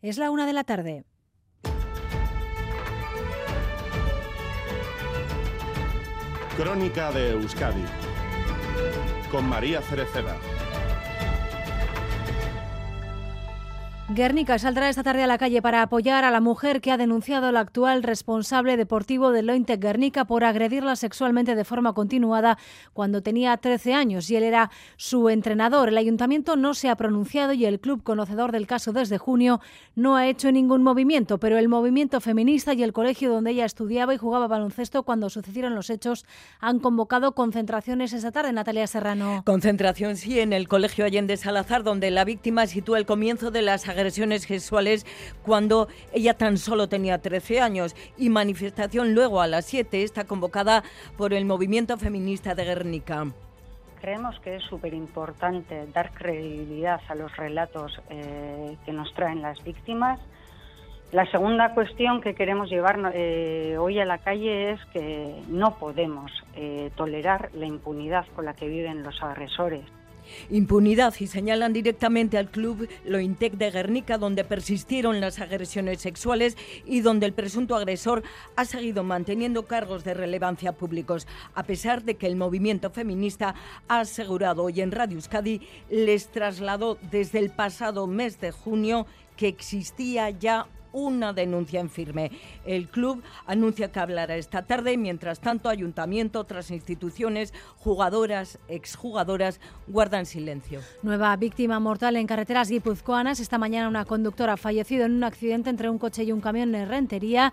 Es la una de la tarde. Crónica de Euskadi con María Cereceda. Guernica saldrá esta tarde a la calle para apoyar a la mujer que ha denunciado al actual responsable deportivo del Lointec Guernica por agredirla sexualmente de forma continuada cuando tenía 13 años y él era su entrenador. El ayuntamiento no se ha pronunciado y el club conocedor del caso desde junio no ha hecho ningún movimiento, pero el movimiento feminista y el colegio donde ella estudiaba y jugaba baloncesto cuando sucedieron los hechos han convocado concentraciones esta tarde. Natalia Serrano. Concentración sí en el colegio Allende Salazar donde la víctima sitúa el comienzo de las agresiones sexuales cuando ella tan solo tenía 13 años y manifestación luego a las 7 está convocada por el movimiento feminista de Guernica. Creemos que es súper importante dar credibilidad a los relatos eh, que nos traen las víctimas. La segunda cuestión que queremos llevar eh, hoy a la calle es que no podemos eh, tolerar la impunidad con la que viven los agresores. Impunidad y señalan directamente al club Lointec de Guernica, donde persistieron las agresiones sexuales y donde el presunto agresor ha seguido manteniendo cargos de relevancia públicos, a pesar de que el movimiento feminista ha asegurado hoy en Radio Euskadi les trasladó desde el pasado mes de junio que existía ya una denuncia en firme. El club anuncia que hablará esta tarde, mientras tanto ayuntamiento, otras instituciones, jugadoras, exjugadoras guardan silencio. Nueva víctima mortal en carreteras guipuzcoanas. Esta mañana una conductora ha en un accidente entre un coche y un camión en Rentería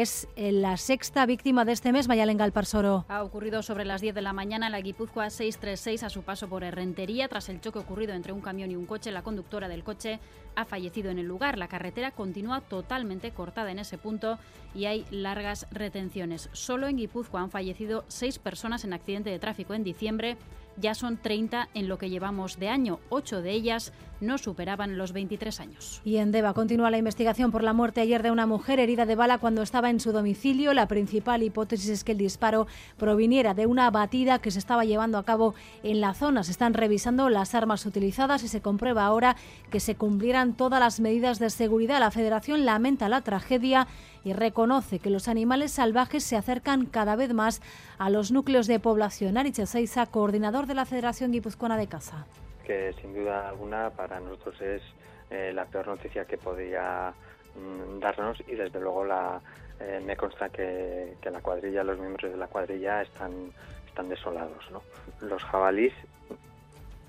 es eh, la sexta víctima de este mes, Mayalen Galparsoro. Ha ocurrido sobre las 10 de la mañana en la Guipúzcoa 636 a su paso por Herrentería. Tras el choque ocurrido entre un camión y un coche, la conductora del coche ha fallecido en el lugar. La carretera continúa totalmente cortada en ese punto y hay largas retenciones. Solo en Guipúzcoa han fallecido seis personas en accidente de tráfico en diciembre ya son 30 en lo que llevamos de año. Ocho de ellas no superaban los 23 años. Y en Deva continúa la investigación por la muerte ayer de una mujer herida de bala cuando estaba en su domicilio. La principal hipótesis es que el disparo proviniera de una abatida que se estaba llevando a cabo en la zona. Se están revisando las armas utilizadas y se comprueba ahora que se cumplieran todas las medidas de seguridad. La Federación lamenta la tragedia y reconoce que los animales salvajes se acercan cada vez más a los núcleos de población. Ariche Seiza, coordinador de la Federación Guipuzcoana de Caza. Que sin duda alguna para nosotros es eh, la peor noticia que podía mm, darnos y desde luego la, eh, me consta que, la cuadrilla, los miembros de la cuadrilla están, están desolados. ¿no? Los jabalís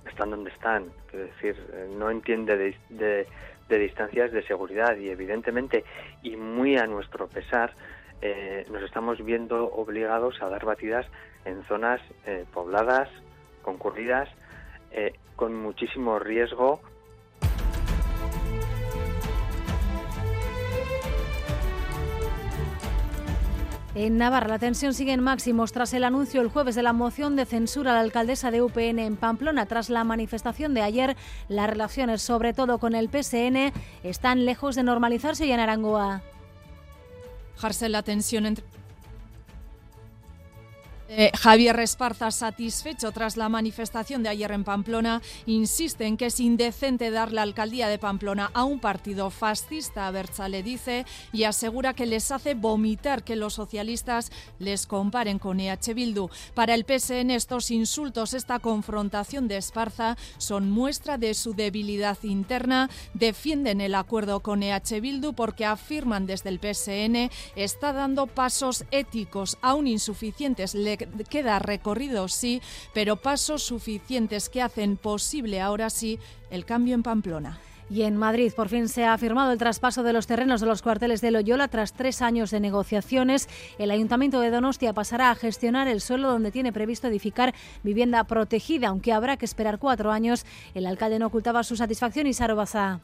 están donde están, es decir, eh, no entiende de de distancias de seguridad y evidentemente y muy a nuestro pesar eh, nos estamos viendo obligados a dar batidas en zonas pobladas, concurridas, eh, con muchísimo riesgo En Navarra la tensión sigue en máximos tras el anuncio el jueves de la moción de censura a la alcaldesa de UPN en Pamplona. Tras la manifestación de ayer, las relaciones, sobre todo con el PSN, están lejos de normalizarse y en Arangoa. Jarse la tensión entre eh, Javier Esparza, satisfecho tras la manifestación de ayer en Pamplona, insiste en que es indecente dar la alcaldía de Pamplona a un partido fascista, Berza le dice, y asegura que les hace vomitar que los socialistas les comparen con EH Bildu. Para el PSN estos insultos, esta confrontación de Esparza son muestra de su debilidad interna, defienden el acuerdo con EH Bildu porque afirman desde el PSN está dando pasos éticos aún insuficientes queda recorrido, sí, pero pasos suficientes que hacen posible ahora sí el cambio en Pamplona. Y en Madrid por fin se ha firmado el traspaso de los terrenos de los cuarteles de Loyola tras tres años de negociaciones. El Ayuntamiento de Donostia pasará a gestionar el suelo donde tiene previsto edificar vivienda protegida, aunque habrá que esperar cuatro años. El alcalde no ocultaba su satisfacción y Sarobasa.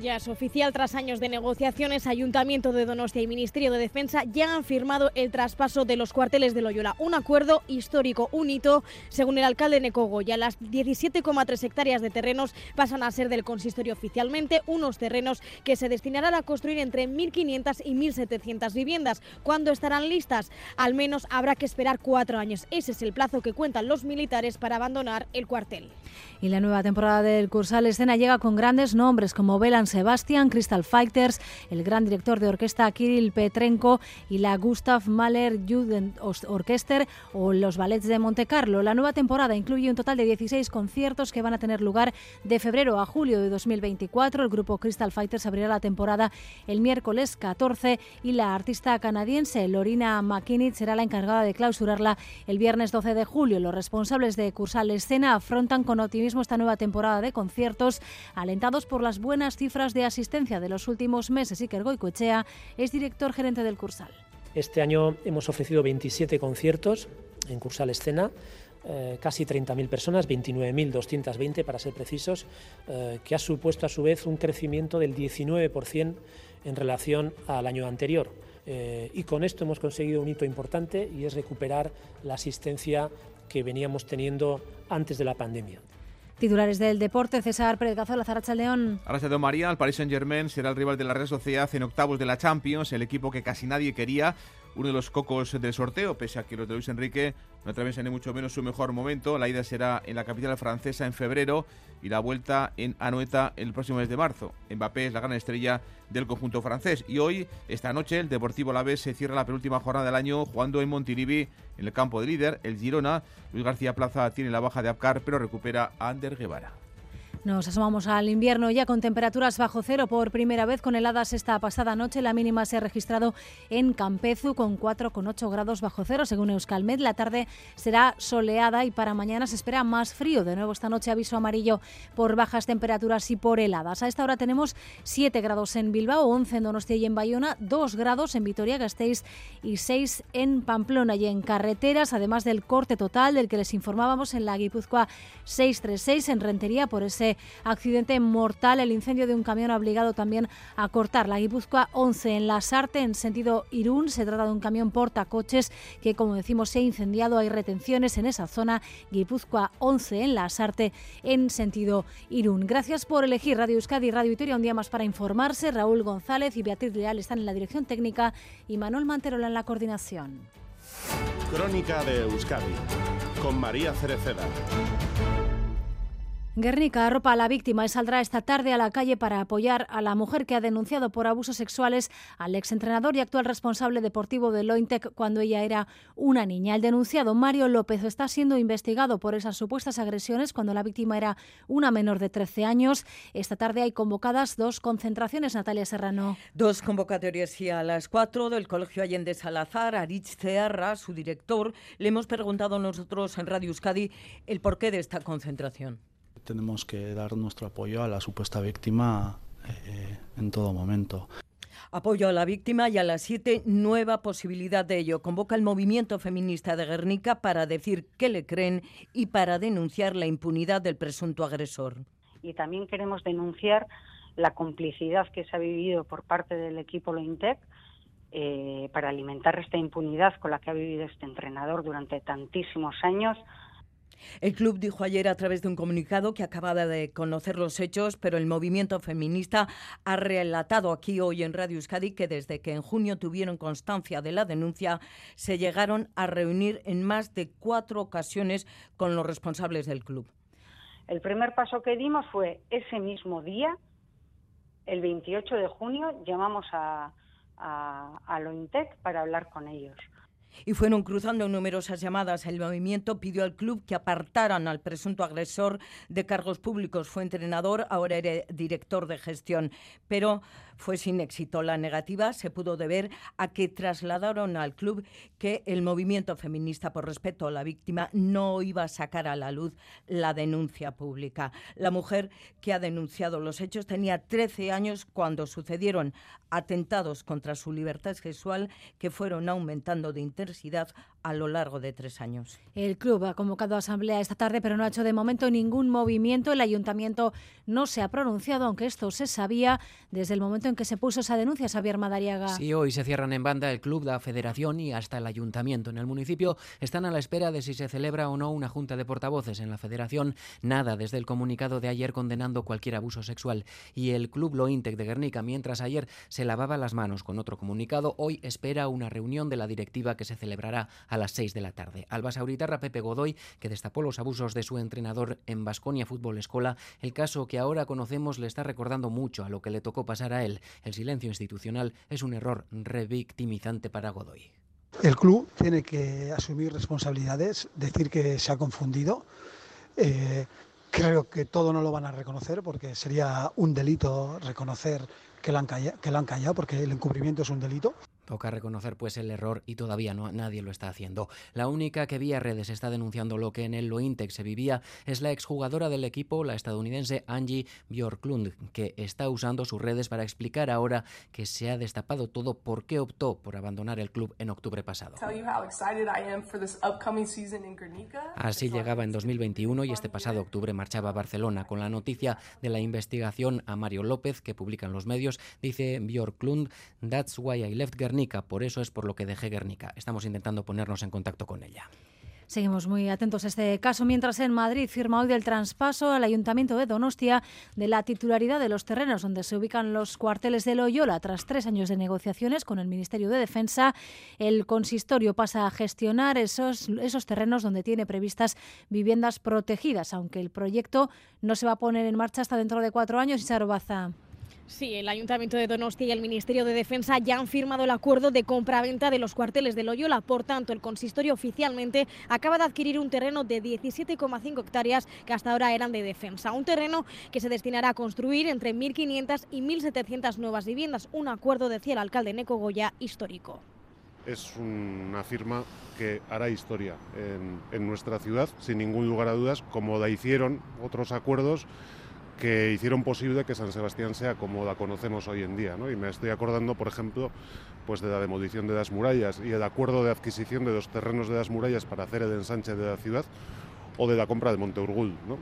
Ya es oficial, tras años de negociaciones, Ayuntamiento de Donostia y Ministerio de Defensa ya han firmado el traspaso de los cuarteles de Loyola. Un acuerdo histórico, un hito, según el alcalde Necogo. Ya las 17,3 hectáreas de terrenos pasan a ser del consistorio oficialmente, unos terrenos que se destinarán a construir entre 1.500 y 1.700 viviendas. ¿Cuándo estarán listas? Al menos habrá que esperar cuatro años. Ese es el plazo que cuentan los militares para abandonar el cuartel. Y la nueva temporada del Cursal Escena llega con grandes nombres como Bela San Sebastián, Crystal Fighters, el gran director de orquesta Kirill Petrenko y la Gustav Mahler Jugend Orchester o los ballets de Monte Carlo. La nueva temporada incluye un total de 16 conciertos que van a tener lugar de febrero a julio de 2024. El grupo Crystal Fighters abrirá la temporada el miércoles 14 y la artista canadiense Lorina McKinney será la encargada de clausurarla el viernes 12 de julio. Los responsables de Cursal Escena afrontan con optimismo esta nueva temporada de conciertos, alentados por las buenas cifras de asistencia de los últimos meses. Iker Goicoechea es director gerente del Cursal. Este año hemos ofrecido 27 conciertos en Cursal Escena, eh, casi 30.000 personas, 29.220 para ser precisos, eh, que ha supuesto a su vez un crecimiento del 19% en relación al año anterior. Eh, y con esto hemos conseguido un hito importante y es recuperar la asistencia que veníamos teniendo antes de la pandemia. Titulares del deporte, César Pérez Cazola, Zaracha León. León María, el Paris Saint-Germain será el rival de la Real Sociedad en octavos de la Champions, el equipo que casi nadie quería, uno de los cocos del sorteo, pese a que los de Luis Enrique no atraviesan ni mucho menos su mejor momento. La ida será en la capital francesa en febrero y la vuelta en Anoeta el próximo mes de marzo. Mbappé es la gran estrella del conjunto francés y hoy, esta noche, el Deportivo Vez se cierra la penúltima jornada del año jugando en Montilivi, en el campo de líder, el Girona. Luis García Plaza tiene la baja de Apcar, pero recupera a Ander Guevara. Nos asomamos al invierno ya con temperaturas bajo cero por primera vez con heladas esta pasada noche. La mínima se ha registrado en Campezu con 4,8 grados bajo cero según Euskalmet. La tarde será soleada y para mañana se espera más frío. De nuevo esta noche aviso amarillo por bajas temperaturas y por heladas. A esta hora tenemos 7 grados en Bilbao, 11 en Donostia y en Bayona, 2 grados en Vitoria-Gasteiz y 6 en Pamplona y en carreteras, además del corte total del que les informábamos en la Guipúzcoa 636 en Rentería por ese accidente mortal. El incendio de un camión ha obligado también a cortar la Guipúzcoa 11 en la Sarte, en sentido Irún. Se trata de un camión portacoches que, como decimos, se ha incendiado. Hay retenciones en esa zona. Guipúzcoa 11 en la Sarte, en sentido Irún. Gracias por elegir Radio Euskadi y Radio Vitoria un día más para informarse. Raúl González y Beatriz Leal están en la dirección técnica y Manuel Manterola en la coordinación. Crónica de Euskadi con María Cereceda. Guernica arropa a la víctima y saldrá esta tarde a la calle para apoyar a la mujer que ha denunciado por abusos sexuales al exentrenador y actual responsable deportivo de Lointec cuando ella era una niña. El denunciado Mario López está siendo investigado por esas supuestas agresiones cuando la víctima era una menor de 13 años. Esta tarde hay convocadas dos concentraciones, Natalia Serrano. Dos convocatorias y a las cuatro del Colegio Allende Salazar, Arich Cearra, su director, le hemos preguntado nosotros en Radio Euskadi el porqué de esta concentración tenemos que dar nuestro apoyo a la supuesta víctima eh, en todo momento. Apoyo a la víctima y a las siete, nueva posibilidad de ello. Convoca el movimiento feminista de Guernica para decir qué le creen y para denunciar la impunidad del presunto agresor. Y también queremos denunciar la complicidad que se ha vivido por parte del equipo Lointec eh, para alimentar esta impunidad con la que ha vivido este entrenador durante tantísimos años el club dijo ayer a través de un comunicado que acababa de conocer los hechos, pero el movimiento feminista ha relatado aquí hoy en Radio Euskadi que desde que en junio tuvieron constancia de la denuncia, se llegaron a reunir en más de cuatro ocasiones con los responsables del club. El primer paso que dimos fue ese mismo día, el 28 de junio, llamamos a, a, a Lointec para hablar con ellos y fueron cruzando numerosas llamadas. El movimiento pidió al club que apartaran al presunto agresor de cargos públicos. Fue entrenador, ahora era director de gestión. Pero fue sin éxito. La negativa se pudo deber a que trasladaron al club que el movimiento feminista por respeto a la víctima no iba a sacar a la luz la denuncia pública. La mujer que ha denunciado los hechos tenía 13 años cuando sucedieron atentados contra su libertad sexual que fueron aumentando de intensidad a lo largo de tres años. El club ha convocado a asamblea esta tarde, pero no ha hecho de momento ningún movimiento. El ayuntamiento no se ha pronunciado, aunque esto se sabía desde el momento en en que se puso esa denuncia, Xavier Madariaga. Sí, hoy se cierran en banda el club, la federación y hasta el ayuntamiento. En el municipio están a la espera de si se celebra o no una junta de portavoces. En la federación, nada desde el comunicado de ayer condenando cualquier abuso sexual. Y el club Lointec de Guernica, mientras ayer se lavaba las manos con otro comunicado, hoy espera una reunión de la directiva que se celebrará a las 6 de la tarde. Alba Sauritarra Pepe Godoy, que destapó los abusos de su entrenador en Basconia Fútbol Escola, el caso que ahora conocemos le está recordando mucho a lo que le tocó pasar a él. El silencio institucional es un error revictimizante para Godoy. El club tiene que asumir responsabilidades, decir que se ha confundido. Eh, creo que todo no lo van a reconocer porque sería un delito reconocer que lo han callado, que lo han callado porque el encubrimiento es un delito. Toca reconocer pues el error y todavía no nadie lo está haciendo. La única que vía redes está denunciando lo que en el Lointex se vivía es la exjugadora del equipo, la estadounidense Angie Bjorklund, que está usando sus redes para explicar ahora que se ha destapado todo por qué optó por abandonar el club en octubre pasado. Así llegaba en 2021 y este pasado octubre marchaba a Barcelona con la noticia de la investigación a Mario López que publican los medios. Dice Bjorklund, That's why I left Guernica por eso es por lo que dejé Guernica. Estamos intentando ponernos en contacto con ella. Seguimos muy atentos a este caso, mientras en Madrid firma hoy del traspaso al Ayuntamiento de Donostia de la titularidad de los terrenos donde se ubican los cuarteles de Loyola. Tras tres años de negociaciones con el Ministerio de Defensa, el consistorio pasa a gestionar esos, esos terrenos donde tiene previstas viviendas protegidas, aunque el proyecto no se va a poner en marcha hasta dentro de cuatro años. Y Baza. Sí, el Ayuntamiento de Donostia y el Ministerio de Defensa ya han firmado el acuerdo de compra-venta de los cuarteles de Loyola. Por tanto, el consistorio oficialmente acaba de adquirir un terreno de 17,5 hectáreas que hasta ahora eran de defensa. Un terreno que se destinará a construir entre 1.500 y 1.700 nuevas viviendas. Un acuerdo, decía el alcalde Neco Goya, histórico. Es una firma que hará historia en, en nuestra ciudad, sin ningún lugar a dudas, como la hicieron otros acuerdos que hicieron posible que San Sebastián sea como la conocemos hoy en día. ¿no? Y me estoy acordando, por ejemplo, pues de la demolición de las murallas y el acuerdo de adquisición de los terrenos de las murallas para hacer el ensanche de la ciudad o de la compra de Monteurgul. ¿no?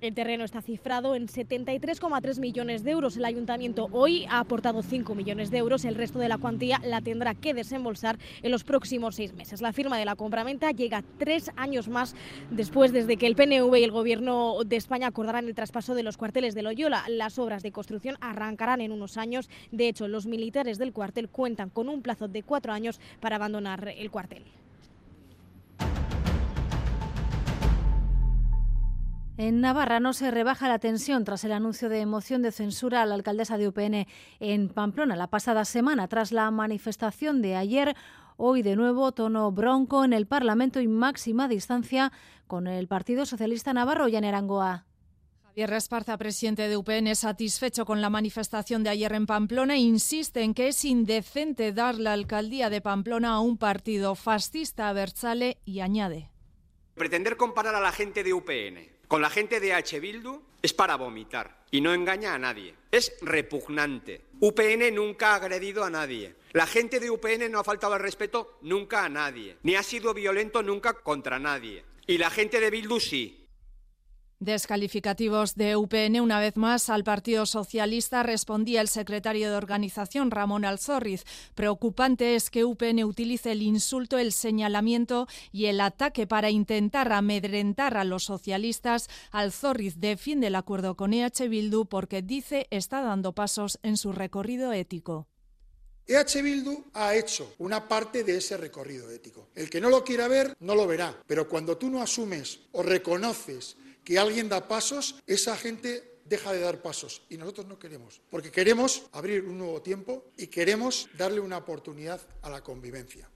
El terreno está cifrado en 73,3 millones de euros. El ayuntamiento hoy ha aportado 5 millones de euros. El resto de la cuantía la tendrá que desembolsar en los próximos seis meses. La firma de la compraventa llega tres años más después desde que el PNV y el Gobierno de España acordaran el traspaso de los cuarteles de Loyola. Las obras de construcción arrancarán en unos años. De hecho, los militares del cuartel cuentan con un plazo de cuatro años para abandonar el cuartel. En Navarra no se rebaja la tensión tras el anuncio de moción de censura a la alcaldesa de UPN en Pamplona la pasada semana. Tras la manifestación de ayer, hoy de nuevo tono bronco en el Parlamento y máxima distancia con el Partido Socialista Navarro y Arangoa. Javier Esparza, presidente de UPN, satisfecho con la manifestación de ayer en Pamplona, insiste en que es indecente dar la alcaldía de Pamplona a un partido fascista Berchale y añade. Pretender comparar a la gente de UPN con la gente de H. Bildu es para vomitar y no engaña a nadie. Es repugnante. UPN nunca ha agredido a nadie. La gente de UPN no ha faltado al respeto nunca a nadie, ni ha sido violento nunca contra nadie. Y la gente de Bildu sí, Descalificativos de UPN una vez más al Partido Socialista respondía el secretario de organización Ramón Alzorriz. Preocupante es que UPN utilice el insulto, el señalamiento y el ataque para intentar amedrentar a los socialistas. Alzorriz defiende el acuerdo con EH Bildu porque dice está dando pasos en su recorrido ético. EH Bildu ha hecho una parte de ese recorrido ético. El que no lo quiera ver, no lo verá. Pero cuando tú no asumes o reconoces que alguien da pasos, esa gente deja de dar pasos y nosotros no queremos, porque queremos abrir un nuevo tiempo y queremos darle una oportunidad a la convivencia.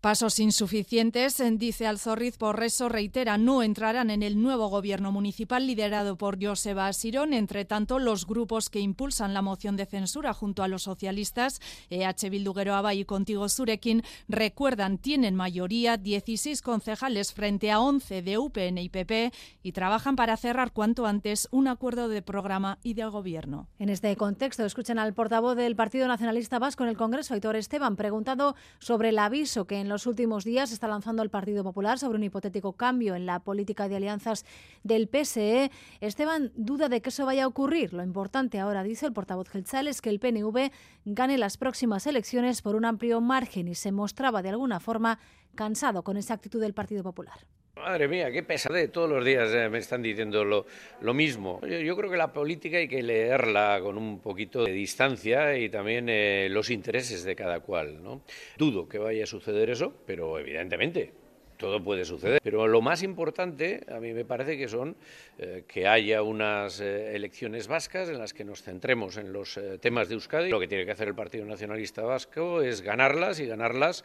Pasos insuficientes, dice Alzorriz, por eso reitera, no entrarán en el nuevo gobierno municipal liderado por Joseba Asirón. Entre tanto, los grupos que impulsan la moción de censura junto a los socialistas, EH Bildu Geroaba y Contigo Surekin, recuerdan, tienen mayoría, 16 concejales frente a 11 de UPN y PP y trabajan para cerrar cuanto antes un acuerdo de programa y de gobierno. En este contexto, escuchan al portavoz del Partido Nacionalista Vasco en el Congreso, Aitor Esteban, preguntado sobre el aviso que en en los últimos días está lanzando el Partido Popular sobre un hipotético cambio en la política de alianzas del PSE. Esteban duda de que eso vaya a ocurrir. Lo importante ahora, dice el portavoz Gelzal, es que el PNV gane las próximas elecciones por un amplio margen y se mostraba de alguna forma cansado con esa actitud del Partido Popular. Madre mía, qué pesadez. Todos los días eh, me están diciendo lo, lo mismo. Yo, yo, creo que la política hay que leerla con un poquito de distancia y también eh, los intereses de cada cual. ¿no? Dudo que vaya a suceder eso, pero evidentemente todo puede suceder. Pero lo más importante, a mí me parece que son eh, que haya unas eh, elecciones vascas en las que nos centremos en los temas de Euskadi. Lo que tiene que hacer el Partido Nacionalista Vasco es ganarlas y ganarlas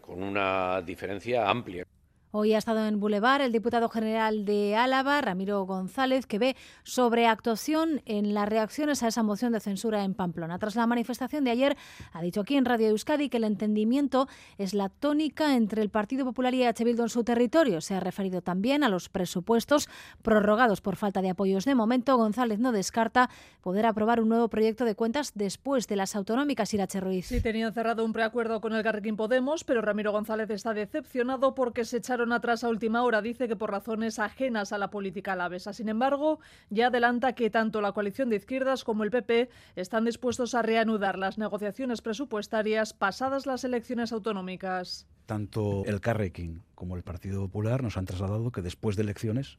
con una diferencia amplia. Hoy ha estado en Boulevard el diputado general de Álava, Ramiro González, que ve sobreactuación en las reacciones a esa moción de censura en Pamplona. Tras la manifestación de ayer, ha dicho aquí en Radio Euskadi que el entendimiento es la tónica entre el Partido Popular y H. Bildu en su territorio. Se ha referido también a los presupuestos prorrogados por falta de apoyos. De momento, González no descarta poder aprobar un nuevo proyecto de cuentas después de las autonómicas. Irache Ruiz. Sí, tenían cerrado un preacuerdo con el Carrequín Podemos, pero Ramiro González está decepcionado porque se echaron atrás a última hora, dice que por razones ajenas a la política alavesa. Sin embargo, ya adelanta que tanto la coalición de izquierdas como el PP están dispuestos a reanudar las negociaciones presupuestarias pasadas las elecciones autonómicas. Tanto el Carrequín como el Partido Popular nos han trasladado que después de elecciones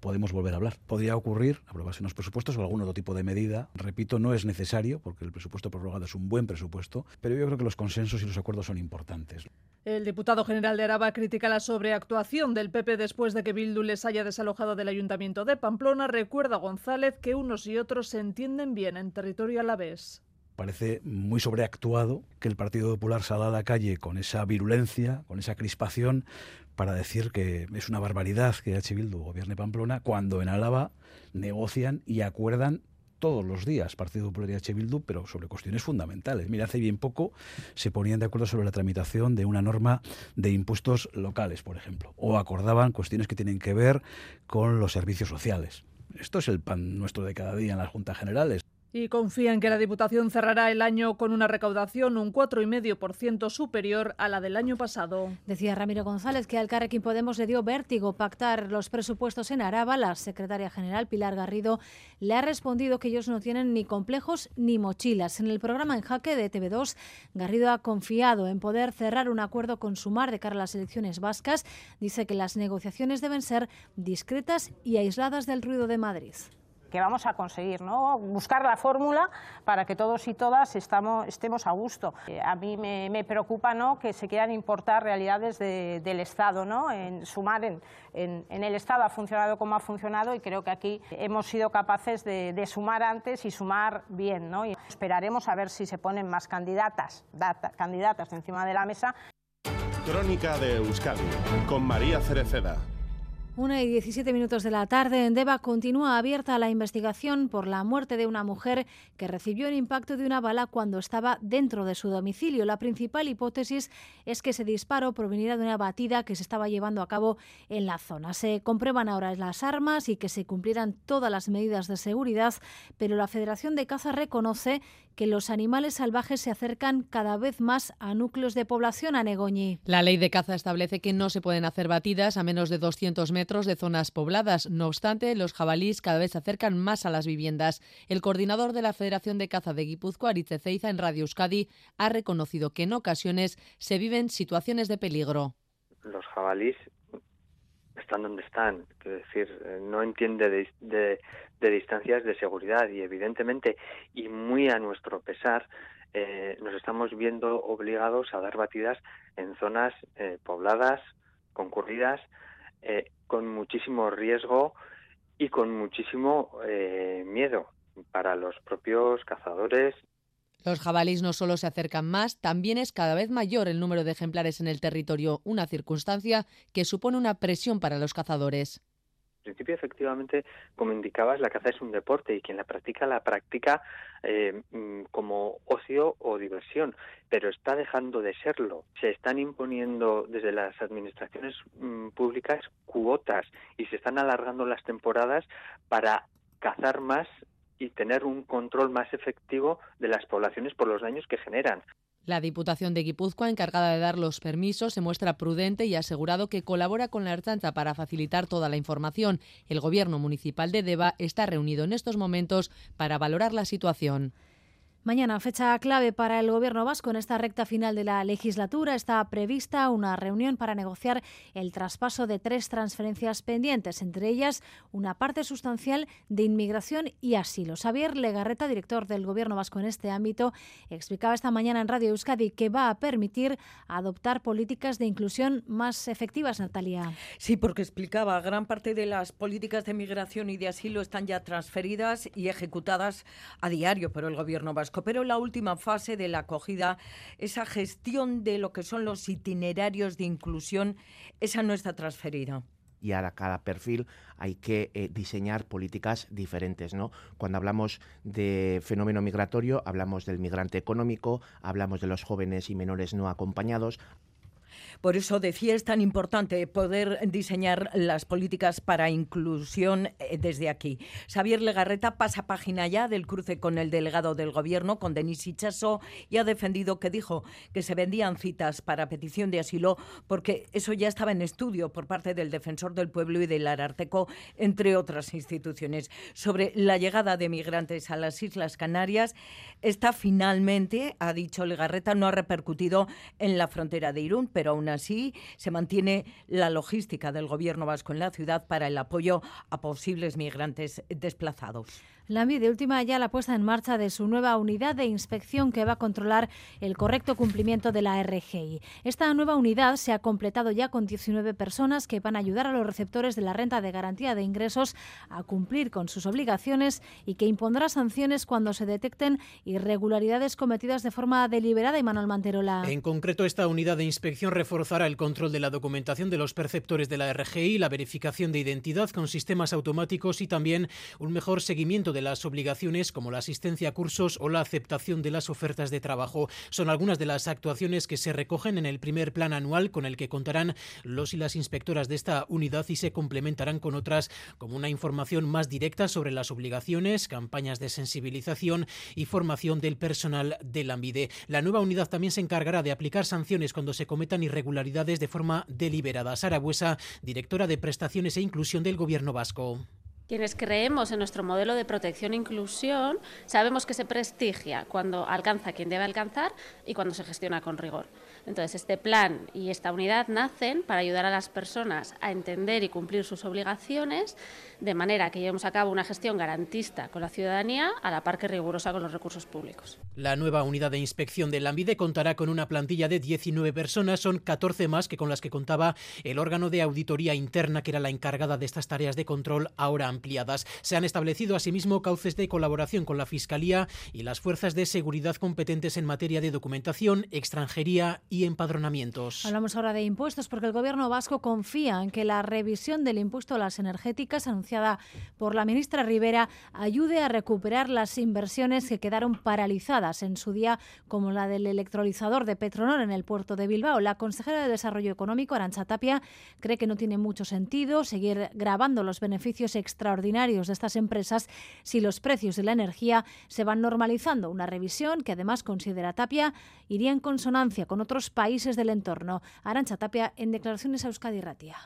podemos volver a hablar. Podría ocurrir aprobarse unos presupuestos o algún otro tipo de medida. Repito, no es necesario porque el presupuesto prorrogado es un buen presupuesto, pero yo creo que los consensos y los acuerdos son importantes. El diputado general de Araba critica la sobreactuación del PP después de que Bildu les haya desalojado del ayuntamiento de Pamplona. Recuerda González que unos y otros se entienden bien en territorio alavés parece muy sobreactuado que el Partido Popular salga a la calle con esa virulencia, con esa crispación, para decir que es una barbaridad que H. Bildu gobierne Pamplona, cuando en Álava negocian y acuerdan todos los días, Partido Popular y H. Bildu, pero sobre cuestiones fundamentales. Mira, hace bien poco se ponían de acuerdo sobre la tramitación de una norma de impuestos locales, por ejemplo, o acordaban cuestiones que tienen que ver con los servicios sociales. Esto es el pan nuestro de cada día en las juntas generales y confía en que la Diputación cerrará el año con una recaudación un 4,5% superior a la del año pasado. Decía Ramiro González que al Carrequín Podemos le dio vértigo pactar los presupuestos en Araba. La secretaria general Pilar Garrido le ha respondido que ellos no tienen ni complejos ni mochilas. En el programa En Jaque de TV2, Garrido ha confiado en poder cerrar un acuerdo con Sumar de cara a las elecciones vascas. Dice que las negociaciones deben ser discretas y aisladas del ruido de Madrid que vamos a conseguir, ¿no? buscar la fórmula para que todos y todas estamos, estemos a gusto. Eh, a mí me, me preocupa ¿no? que se quieran importar realidades de, del Estado, ¿no? en sumar en, en, en, el Estado ha funcionado como ha funcionado y creo que aquí hemos sido capaces de, de sumar antes y sumar bien. ¿no? Y esperaremos a ver si se ponen más candidatas, data, candidatas encima de la mesa. Crónica de Euskadi con María Cereceda. Una y 17 minutos de la tarde, en Deva continúa abierta la investigación por la muerte de una mujer que recibió el impacto de una bala cuando estaba dentro de su domicilio. La principal hipótesis es que ese disparo proveniera de una batida que se estaba llevando a cabo en la zona. Se comprueban ahora las armas y que se cumplieran todas las medidas de seguridad, pero la Federación de Caza reconoce que los animales salvajes se acercan cada vez más a núcleos de población a Negoñi. La ley de caza establece que no se pueden hacer batidas a menos de 200 metros de zonas pobladas. No obstante, los jabalíes cada vez se acercan más a las viviendas. El coordinador de la Federación de Caza de Guipúzcoa, Aritze Ceiza, en Radio Euskadi, ha reconocido que en ocasiones se viven situaciones de peligro. Los jabalíes están donde están, es decir, no entiende de, de, de, distancias de seguridad y evidentemente y muy a nuestro pesar eh, nos estamos viendo obligados a dar batidas en zonas eh, pobladas, concurridas, eh, con muchísimo riesgo y con muchísimo eh, miedo para los propios cazadores. Los jabalíes no solo se acercan más, también es cada vez mayor el número de ejemplares en el territorio, una circunstancia que supone una presión para los cazadores principio, efectivamente, como indicabas, la caza es un deporte y quien la practica la practica eh, como ocio o diversión, pero está dejando de serlo. Se están imponiendo desde las administraciones mmm, públicas cuotas y se están alargando las temporadas para cazar más y tener un control más efectivo de las poblaciones por los daños que generan. La Diputación de Guipúzcoa, encargada de dar los permisos, se muestra prudente y ha asegurado que colabora con la Ertzaintza para facilitar toda la información. El Gobierno municipal de Deva está reunido en estos momentos para valorar la situación. Mañana, fecha clave para el Gobierno vasco en esta recta final de la legislatura, está prevista una reunión para negociar el traspaso de tres transferencias pendientes, entre ellas una parte sustancial de inmigración y asilo. Xavier Legarreta, director del Gobierno vasco en este ámbito, explicaba esta mañana en Radio Euskadi que va a permitir adoptar políticas de inclusión más efectivas, Natalia. Sí, porque explicaba, gran parte de las políticas de migración y de asilo están ya transferidas y ejecutadas a diario por el Gobierno vasco pero la última fase de la acogida, esa gestión de lo que son los itinerarios de inclusión, esa no está transferida y a cada perfil hay que eh, diseñar políticas diferentes. ¿no? Cuando hablamos de fenómeno migratorio, hablamos del migrante económico, hablamos de los jóvenes y menores no acompañados, por eso decía es tan importante poder diseñar las políticas para inclusión eh, desde aquí. Xavier Legarreta pasa página ya del cruce con el delegado del Gobierno, con Denis Ichaso, y ha defendido que dijo que se vendían citas para petición de asilo porque eso ya estaba en estudio por parte del Defensor del Pueblo y del Ararteco, entre otras instituciones. Sobre la llegada de migrantes a las Islas Canarias, esta finalmente, ha dicho Legarreta, no ha repercutido en la frontera de Irún, pero aún así se mantiene la logística del Gobierno vasco en la ciudad para el apoyo a posibles migrantes desplazados. La de última ya la puesta en marcha de su nueva unidad de inspección que va a controlar el correcto cumplimiento de la RGI. Esta nueva unidad se ha completado ya con 19 personas que van a ayudar a los receptores de la renta de garantía de ingresos a cumplir con sus obligaciones y que impondrá sanciones cuando se detecten irregularidades cometidas de forma deliberada y Manuel Manterola. En concreto, esta unidad de inspección reforzará el control de la documentación de los perceptores de la RGI, la verificación de identidad con sistemas automáticos y también un mejor seguimiento de las obligaciones como la asistencia a cursos o la aceptación de las ofertas de trabajo. Son algunas de las actuaciones que se recogen en el primer plan anual con el que contarán los y las inspectoras de esta unidad y se complementarán con otras como una información más directa sobre las obligaciones, campañas de sensibilización y formación del personal del AMBIDE. La nueva unidad también se encargará de aplicar sanciones cuando se cometan irregularidades de forma deliberada. Sara Buesa, directora de Prestaciones e Inclusión del Gobierno Vasco. Quienes creemos en nuestro modelo de protección e inclusión, sabemos que se prestigia cuando alcanza quien debe alcanzar y cuando se gestiona con rigor. Entonces, este plan y esta unidad nacen para ayudar a las personas a entender y cumplir sus obligaciones, de manera que llevemos a cabo una gestión garantista con la ciudadanía, a la par que rigurosa con los recursos públicos. La nueva unidad de inspección del AMBIDE contará con una plantilla de 19 personas, son 14 más que con las que contaba el órgano de auditoría interna, que era la encargada de estas tareas de control, ahora ampliadas. Se han establecido asimismo cauces de colaboración con la Fiscalía y las fuerzas de seguridad competentes en materia de documentación, extranjería y empadronamientos. Hablamos ahora de impuestos porque el gobierno vasco confía en que la revisión del impuesto a las energéticas anunciada por la ministra Rivera ayude a recuperar las inversiones que quedaron paralizadas en su día, como la del electrolizador de Petronor en el puerto de Bilbao. La consejera de Desarrollo Económico, Arancha Tapia, cree que no tiene mucho sentido seguir grabando los beneficios extraordinarios de estas empresas si los precios de la energía se van normalizando. Una revisión que además considera Tapia iría en consonancia con otros países del entorno. Arantxa Tapia en declaraciones a Euskadi Ratia.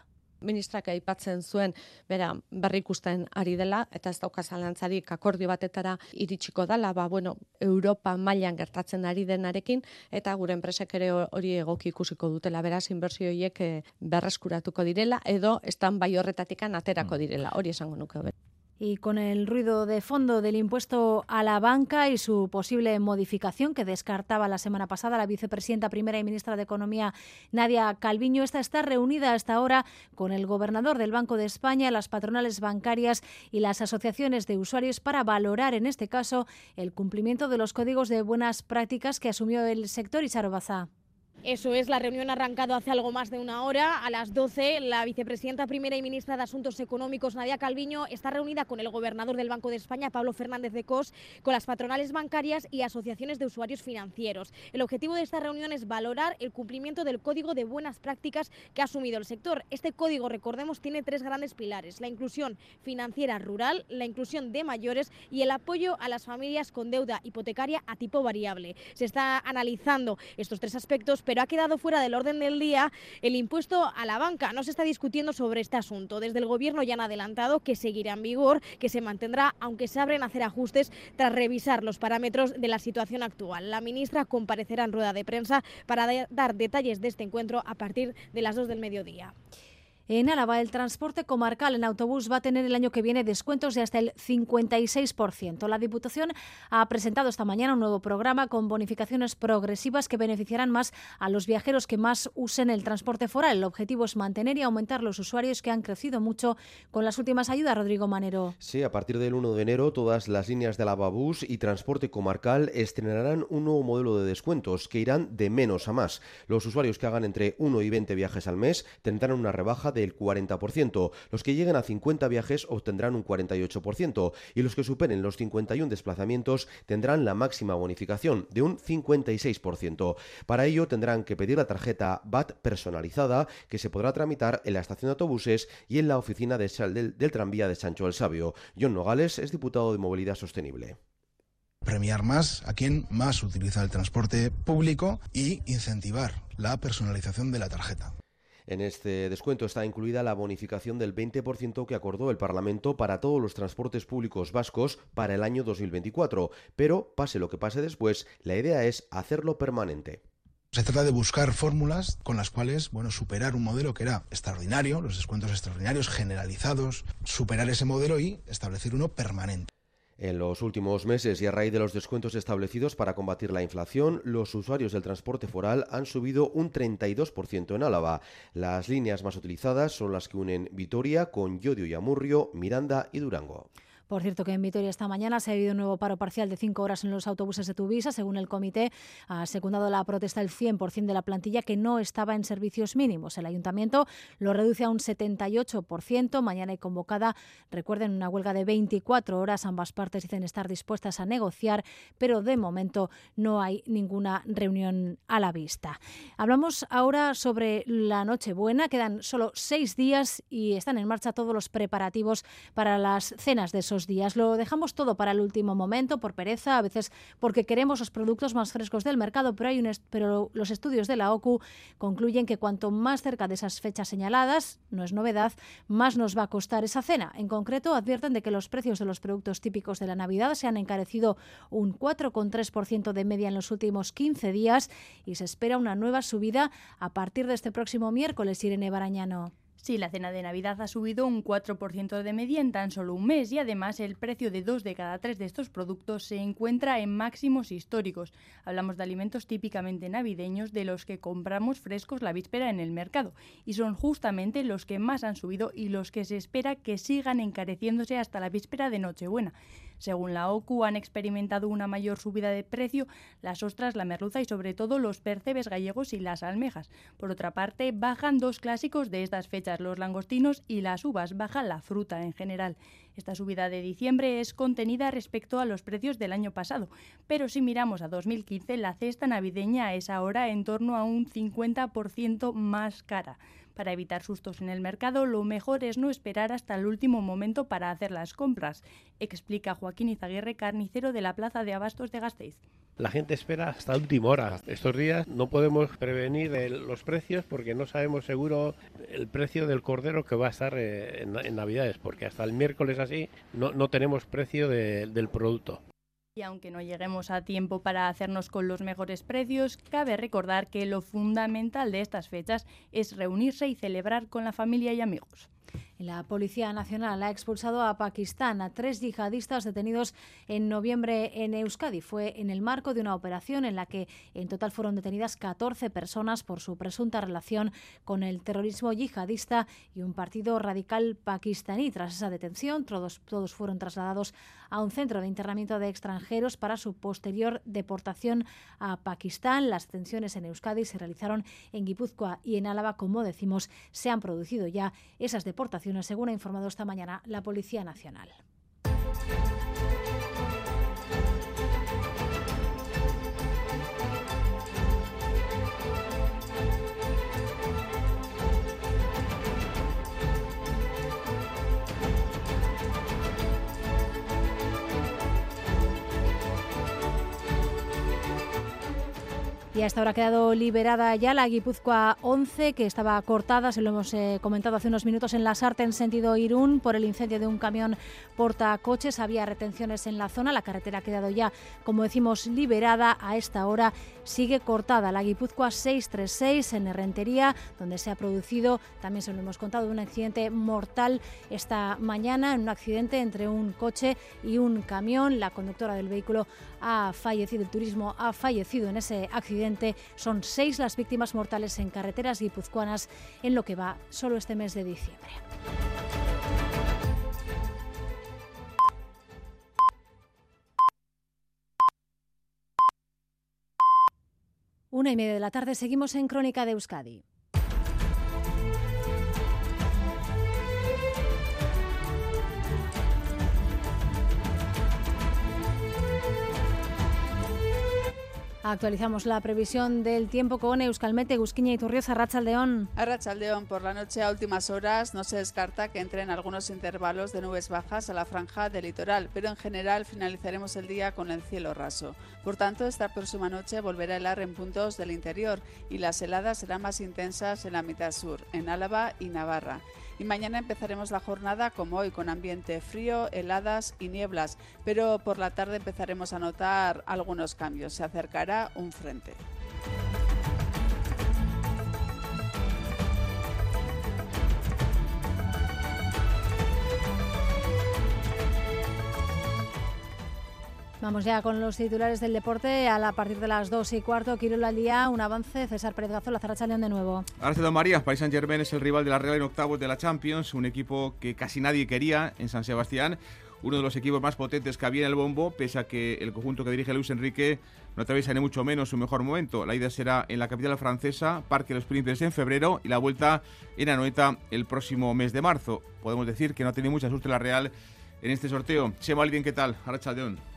ministrak aipatzen zuen bera berrikusten ari dela eta ez dauka zalantzarik akordio batetara iritsiko dela ba bueno Europa mailan gertatzen ari denarekin eta gure enpresek ere hori egoki ikusiko dutela beraz inbertsio horiek eh, berreskuratuko direla edo estan bai horretatikan aterako mm. direla hori esango nuke y con el ruido de fondo del impuesto a la banca y su posible modificación que descartaba la semana pasada la vicepresidenta primera y ministra de Economía Nadia Calviño, esta está reunida hasta ahora con el gobernador del Banco de España, las patronales bancarias y las asociaciones de usuarios para valorar en este caso el cumplimiento de los códigos de buenas prácticas que asumió el sector y Eso es, la reunión ha arrancado hace algo más de una hora. A las 12, la vicepresidenta primera y ministra de Asuntos Económicos, Nadia Calviño, está reunida con el gobernador del Banco de España, Pablo Fernández de Cos, con las patronales bancarias y asociaciones de usuarios financieros. El objetivo de esta reunión es valorar el cumplimiento del Código de Buenas Prácticas que ha asumido el sector. Este código, recordemos, tiene tres grandes pilares, la inclusión financiera rural, la inclusión de mayores y el apoyo a las familias con deuda hipotecaria a tipo variable. Se está analizando estos tres aspectos, pero ha quedado fuera del orden del día el impuesto a la banca. No se está discutiendo sobre este asunto. Desde el Gobierno ya han adelantado que seguirá en vigor, que se mantendrá, aunque se abren a hacer ajustes tras revisar los parámetros de la situación actual. La ministra comparecerá en rueda de prensa para dar detalles de este encuentro a partir de las 2 del mediodía. En Álava, el transporte comarcal en autobús va a tener el año que viene descuentos de hasta el 56%. La Diputación ha presentado esta mañana un nuevo programa con bonificaciones progresivas que beneficiarán más a los viajeros que más usen el transporte foral. El objetivo es mantener y aumentar los usuarios que han crecido mucho con las últimas ayudas. Rodrigo Manero. Sí, a partir del 1 de enero todas las líneas de Álava Bus y transporte comarcal estrenarán un nuevo modelo de descuentos que irán de menos a más. Los usuarios que hagan entre 1 y 20 viajes al mes tendrán una rebaja de del 40%. Los que lleguen a 50 viajes obtendrán un 48% y los que superen los 51 desplazamientos tendrán la máxima bonificación de un 56%. Para ello tendrán que pedir la tarjeta BAT personalizada que se podrá tramitar en la estación de autobuses y en la oficina de del, del tranvía de Sancho el Sabio. John Nogales es diputado de Movilidad Sostenible premiar más a quien más utiliza el transporte público y incentivar la personalización de la tarjeta. En este descuento está incluida la bonificación del 20% que acordó el Parlamento para todos los transportes públicos vascos para el año 2024, pero pase lo que pase después, la idea es hacerlo permanente. Se trata de buscar fórmulas con las cuales, bueno, superar un modelo que era extraordinario, los descuentos extraordinarios generalizados, superar ese modelo y establecer uno permanente. En los últimos meses y a raíz de los descuentos establecidos para combatir la inflación, los usuarios del transporte foral han subido un 32% en Álava. Las líneas más utilizadas son las que unen Vitoria con Llodio y Amurrio, Miranda y Durango. Por cierto, que en Vitoria esta mañana se ha habido un nuevo paro parcial de cinco horas en los autobuses de Tuvisa. Según el comité, ha secundado la protesta el 100% de la plantilla que no estaba en servicios mínimos. El ayuntamiento lo reduce a un 78%. Mañana hay convocada, recuerden, una huelga de 24 horas. Ambas partes dicen estar dispuestas a negociar, pero de momento no hay ninguna reunión a la vista. Hablamos ahora sobre la Nochebuena. Quedan solo seis días y están en marcha todos los preparativos para las cenas de esos días. Lo dejamos todo para el último momento, por pereza, a veces porque queremos los productos más frescos del mercado, pero, hay un pero los estudios de la OCU concluyen que cuanto más cerca de esas fechas señaladas, no es novedad, más nos va a costar esa cena. En concreto, advierten de que los precios de los productos típicos de la Navidad se han encarecido un 4,3% de media en los últimos 15 días y se espera una nueva subida a partir de este próximo miércoles, Irene Barañano. Sí, la cena de Navidad ha subido un 4% de media en tan solo un mes y además el precio de dos de cada tres de estos productos se encuentra en máximos históricos. Hablamos de alimentos típicamente navideños de los que compramos frescos la víspera en el mercado y son justamente los que más han subido y los que se espera que sigan encareciéndose hasta la víspera de Nochebuena. Según la OCU, han experimentado una mayor subida de precio las ostras, la merluza y sobre todo los percebes gallegos y las almejas. Por otra parte, bajan dos clásicos de estas fechas, los langostinos y las uvas. Baja la fruta en general. Esta subida de diciembre es contenida respecto a los precios del año pasado, pero si miramos a 2015, la cesta navideña es ahora en torno a un 50% más cara. Para evitar sustos en el mercado, lo mejor es no esperar hasta el último momento para hacer las compras, explica Joaquín Izaguirre, carnicero de la Plaza de Abastos de Gasteiz. La gente espera hasta última hora. Estos días no podemos prevenir los precios porque no sabemos seguro el precio del cordero que va a estar eh, en, Navidades, porque hasta el miércoles así no, tenemos precio del producto. Y aunque no lleguemos a tiempo para hacernos con los mejores precios, cabe recordar que lo fundamental de estas fechas es reunirse y celebrar con la familia y amigos. La Policía Nacional ha expulsado a Pakistán a tres yihadistas detenidos en noviembre en Euskadi. Fue en el marco de una operación en la que en total fueron detenidas 14 personas por su presunta relación con el terrorismo yihadista y un partido radical pakistaní. Tras esa detención, todos, todos fueron trasladados a un centro de internamiento de extranjeros para su posterior deportación a Pakistán. Las detenciones en Euskadi se realizaron en Guipúzcoa y en Álava, como decimos, se han producido ya esas deportaciones según ha informado esta mañana la Policía Nacional. Y hasta ahora ha quedado liberada ya la Guipúzcoa 11, que estaba cortada, se lo hemos eh, comentado hace unos minutos, en la Sarte en sentido Irún por el incendio de un camión portacoches. Había retenciones en la zona, la carretera ha quedado ya, como decimos, liberada. A esta hora sigue cortada la Guipúzcoa 636 en Herrentería, donde se ha producido, también se lo hemos contado, un accidente mortal esta mañana, en un accidente entre un coche y un camión. La conductora del vehículo ha fallecido, el turismo ha fallecido en ese accidente son seis las víctimas mortales en carreteras guipuzcoanas en lo que va solo este mes de diciembre. Una y media de la tarde seguimos en Crónica de Euskadi. Actualizamos la previsión del tiempo con Euskalmete, Gusquiña y Turrioza, Rachaldeón. A Rachaldeón, por la noche a últimas horas no se descarta que entren algunos intervalos de nubes bajas a la franja del litoral, pero en general finalizaremos el día con el cielo raso. Por tanto, esta próxima noche volverá a helar en puntos del interior y las heladas serán más intensas en la mitad sur, en Álava y Navarra. Y mañana empezaremos la jornada como hoy, con ambiente frío, heladas y nieblas, pero por la tarde empezaremos a notar algunos cambios. Se acercará un frente. Vamos ya con los titulares del deporte. A, partir de las 2 y cuarto, Quirolo al día, un avance. César Pérez Gazola, Zarracha León de nuevo. Don María, Paris Saint Germain es el rival de la Real en octavos de la Champions, un equipo que casi nadie quería en San Sebastián. Uno de los equipos más potentes que había en el bombo, pese a que el conjunto que dirige Luis Enrique no atraviesa ni mucho menos su mejor momento. La ida será en la capital francesa, Parque de los Príncipes en febrero y la vuelta en Anoeta el próximo mes de marzo. Podemos decir que no ha tenido mucha suerte la Real en este sorteo. Chema Alguien, ¿qué tal? León.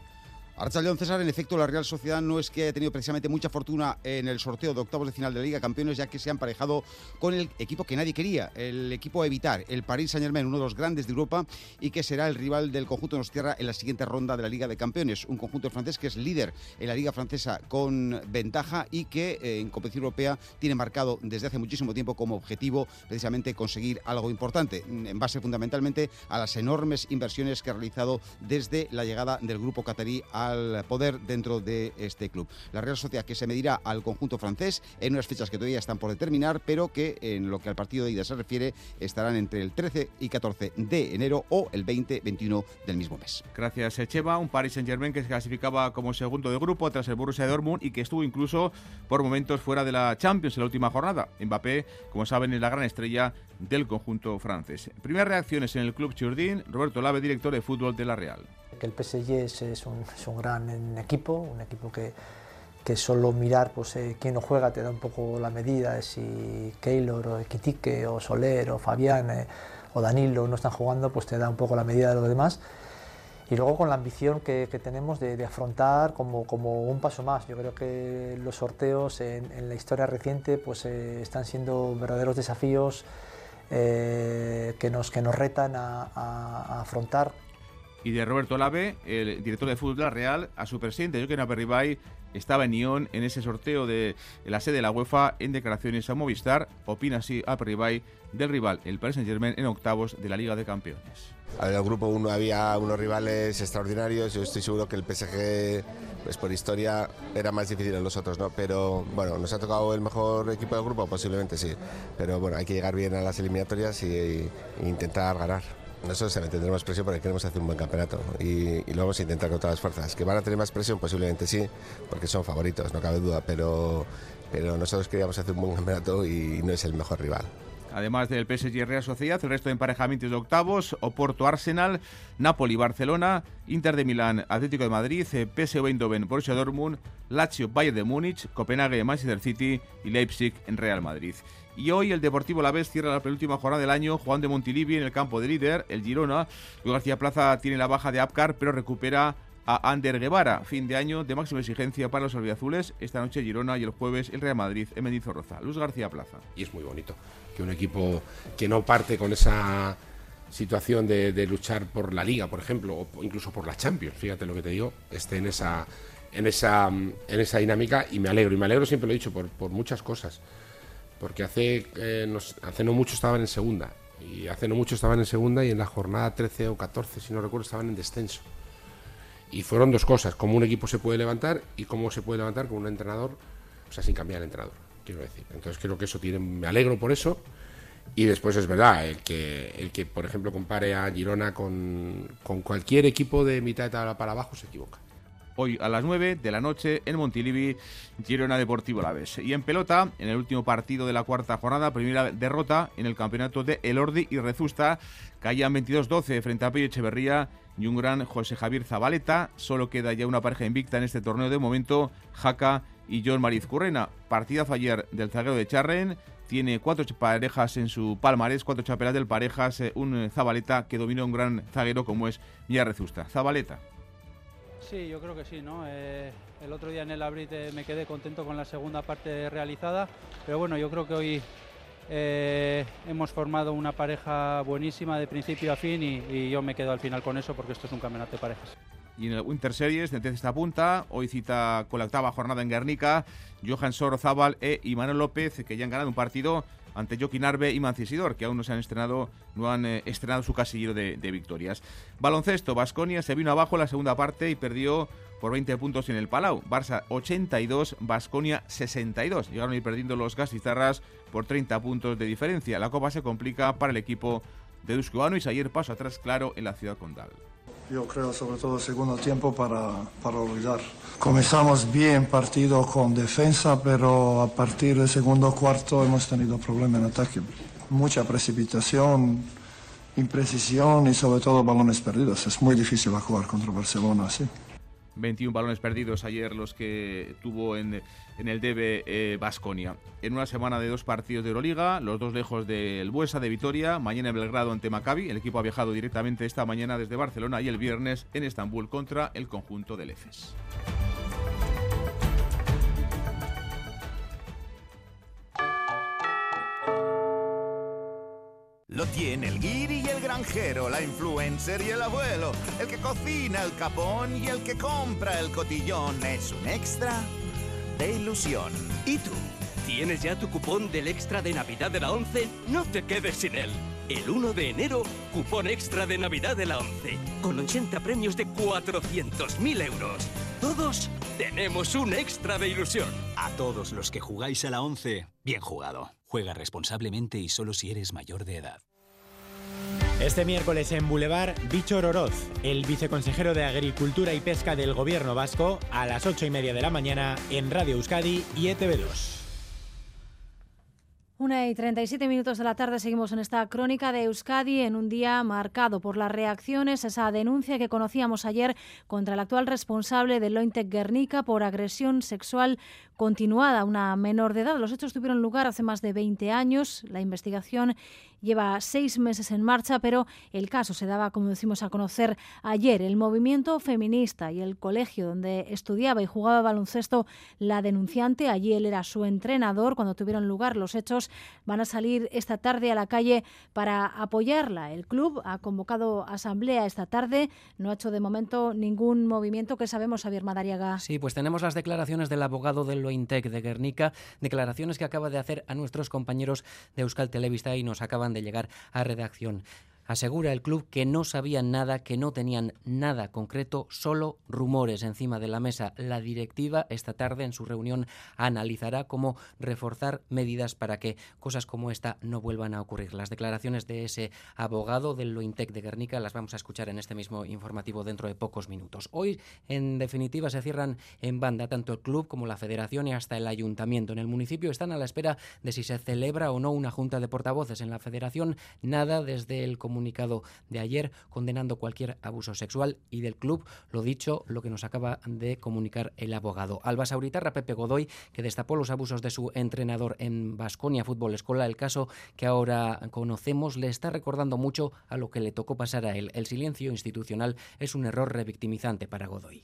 León César, en efecto, la Real Sociedad no es que haya tenido precisamente mucha fortuna en el sorteo de octavos de final de la Liga Campeones, ya que se han parejado con el equipo que nadie quería, el equipo a evitar, el Paris Saint-Germain, uno de los grandes de Europa y que será el rival del conjunto de nos tierra en la siguiente ronda de la Liga de Campeones. Un conjunto francés que es líder en la Liga Francesa con ventaja y que eh, en competición europea tiene marcado desde hace muchísimo tiempo como objetivo precisamente conseguir algo importante, en base fundamentalmente a las enormes inversiones que ha realizado desde la llegada del grupo catarí a al poder dentro de este club. La Real Sociedad que se medirá al conjunto francés en unas fechas que todavía están por determinar, pero que en lo que al partido de ida se refiere estarán entre el 13 y 14 de enero o el 20-21 del mismo mes. Gracias, Echeva. Un Paris Saint-Germain que se clasificaba como segundo de grupo tras el Borussia Dortmund y que estuvo incluso por momentos fuera de la Champions en la última jornada. Mbappé, como saben, es la gran estrella del conjunto francés. Primeras reacciones en el club Churdín, Roberto Lave, director de fútbol de la Real que el PSG es, un, gran equipo, un equipo que, que solo mirar pues, eh, quién no juega te da un poco la medida de si Keylor o Equitique o Soler o Fabián eh, o Danilo no están jugando, pues te da un poco la medida de los demás. Y luego con la ambición que, tenemos de, afrontar como, como, un paso más. Yo creo que los sorteos en, la historia reciente pues, eh, están siendo verdaderos desafíos que, nos, que nos retan a, a afrontar y de Roberto Lave, el director de fútbol Real, a su presidente, Joaquín Aperribay, estaba en Nyon en ese sorteo de la sede de la UEFA en declaraciones a Movistar. Opina así a Ribay del rival, el Paris Saint-Germain, en octavos de la Liga de Campeones. En el grupo 1 había unos rivales extraordinarios. Yo estoy seguro que el PSG, pues por historia, era más difícil en los otros, ¿no? Pero bueno, ¿nos ha tocado el mejor equipo del grupo? Posiblemente sí. Pero bueno, hay que llegar bien a las eliminatorias e intentar ganar. Nosotros también tendremos presión porque queremos hacer un buen campeonato y, lo vamos a intentar con todas las fuerzas. ¿Que van a tener más presión? Posiblemente sí, porque son favoritos, no cabe duda, pero, pero nosotros queríamos hacer un buen campeonato y no es el mejor rival. Además del PSG Real Sociedad, el resto de emparejamientos de octavos, Oporto Arsenal, Napoli Barcelona, Inter de Milán Atlético de Madrid, eh, PSV Eindhoven Borussia Dortmund, Lazio Bayern de Múnich, Copenhague Manchester City y Leipzig en Real Madrid. Y hoy el Deportivo La Vez cierra la penúltima jornada del año. Juan de Montilivi en el campo de líder, el Girona. Luis García Plaza tiene la baja de Apcar, pero recupera a Ander Guevara. Fin de año de máxima exigencia para los albiazules. Esta noche Girona y el jueves el Real Madrid en Mendizorroza. Luz García Plaza. Y es muy bonito que un equipo que no parte con esa situación de, luchar por la liga, por ejemplo, o incluso por la Champions, fíjate lo que te digo, esté en esa, en esa, en esa dinámica y me alegro. Y me alegro, siempre lo he dicho, por, por muchas cosas. Porque hace, eh, hace no mucho estaban en segunda. Y hace no mucho estaban en segunda y en la jornada 13 o 14, si no recuerdo, estaban en descenso. Y fueron dos cosas, cómo un equipo se puede levantar y cómo se puede levantar con un entrenador, o sea, sin cambiar el entrenador quiero decir. Entonces creo que eso tiene, me alegro por eso. Y después es verdad, el que, el que por ejemplo compare a Girona con, con cualquier equipo de mitad de tabla para abajo se equivoca. Hoy a las 9 de la noche en Montilivi, Girona Deportivo Laves. Y en pelota, en el último partido de la cuarta jornada, primera derrota en el campeonato de Elordi y Rezusta, caían 22-12 frente a Pello Echeverría y un gran José Javier Zabaleta. Solo queda ya una pareja invicta en este torneo de momento, Jaca y John Mariz Currena. Partidazo ayer del zaguero de Charren. Tiene cuatro parejas en su palmarés, cuatro chapelas del parejas, eh, un Zabaleta que domina un gran zaguero como es Mia Rezusta. Zabaleta. Sí, yo creo que sí, ¿no? Eh, el otro día en el Abrit eh, me quedé contento con la segunda parte realizada, pero bueno, yo creo que hoy hemos formado una pareja buenísima de principio a fin y, y yo me quedo al final con eso porque esto es un campeonato de parejas. Y en el Winter Series, de esta punta, hoy cita con la octava jornada en Guernica, Johan Sorozábal e Imanol López, que ya han ganado un partido ante Joaquín Arbe y Mancisidor, que aún no se han estrenado, no han eh, estrenado su casillero de, victorias. Baloncesto, Basconia se vino abajo en la segunda parte y perdió por 20 puntos en el Palau. Barça 82, Basconia 62. Llegaron a ir perdiendo los gasizarras por 30 puntos de diferencia. La copa se complica para el equipo de Dusko y ayer paso atrás claro en la ciudad condal yo creo, sobre todo el segundo tiempo para, para olvidar. Comenzamos bien partido con defensa, pero a partir del segundo cuarto hemos tenido problemas en ataque. Mucha precipitación, imprecisión y sobre todo balones perdidos. Es muy difícil jugar contra Barcelona así. 21 balones perdidos ayer los que tuvo en, en el DB Basconia. Eh, en una semana de dos partidos de Euroliga, los dos lejos del Buesa de Vitoria, mañana en Belgrado ante Maccabi, el equipo ha viajado directamente esta mañana desde Barcelona y el viernes en Estambul contra el conjunto del EFES. Lo tiene el guiri y el granjero, la influencer y el abuelo, el que cocina el capón y el que compra el cotillón. Es un extra de ilusión. ¿Y tú? ¿Tienes ya tu cupón del extra de Navidad de la 11? No te quedes sin él. El 1 de enero, cupón extra de Navidad de la 11, con 80 premios de 400.000 euros. Todos tenemos un extra de ilusión. A todos los que jugáis a la 11, bien jugado. Juega responsablemente y solo si eres mayor de edad. Este miércoles en Boulevard, Bichor Oroz, el viceconsejero de Agricultura y Pesca del Gobierno Vasco, a las 8 y media de la mañana en Radio Euskadi y ETV2. Una y 37 minutos de la tarde seguimos en esta crónica de Euskadi en un día marcado por las reacciones, esa denuncia que conocíamos ayer contra el actual responsable de Lointec Guernica por agresión sexual continuada, una menor de edad. Los hechos tuvieron lugar hace más de 20 años. La investigación lleva seis meses en marcha, pero el caso se daba, como decimos, a conocer ayer. El movimiento feminista y el colegio donde estudiaba y jugaba baloncesto la denunciante, allí él era su entrenador cuando tuvieron lugar los hechos, van a salir esta tarde a la calle para apoyarla. El club ha convocado asamblea esta tarde, no ha hecho de momento ningún movimiento que sabemos, Javier Madariaga. Sí, pues tenemos las declaraciones del abogado del Lointec de Guernica, declaraciones que acaba de hacer a nuestros compañeros de Euskal Televista y nos acaban de llegar a redacción. Asegura el club que no sabían nada, que no tenían nada concreto, solo rumores encima de la mesa. La directiva esta tarde en su reunión analizará cómo reforzar medidas para que cosas como esta no vuelvan a ocurrir. Las declaraciones de ese abogado del Lointec de Guernica las vamos a escuchar en este mismo informativo dentro de pocos minutos. Hoy, en definitiva, se cierran en banda tanto el club como la federación y hasta el ayuntamiento. En el municipio están a la espera de si se celebra o no una junta de portavoces. En la federación, nada desde el comunicado de ayer condenando cualquier abuso sexual y del club, lo dicho, lo que nos acaba de comunicar el abogado. Alba Sauritarra, Pepe Godoy, que destapó los abusos de su entrenador en Basconia Fútbol Escola, el caso que ahora conocemos, le está recordando mucho a lo que le tocó pasar a él. El silencio institucional es un error revictimizante para Godoy.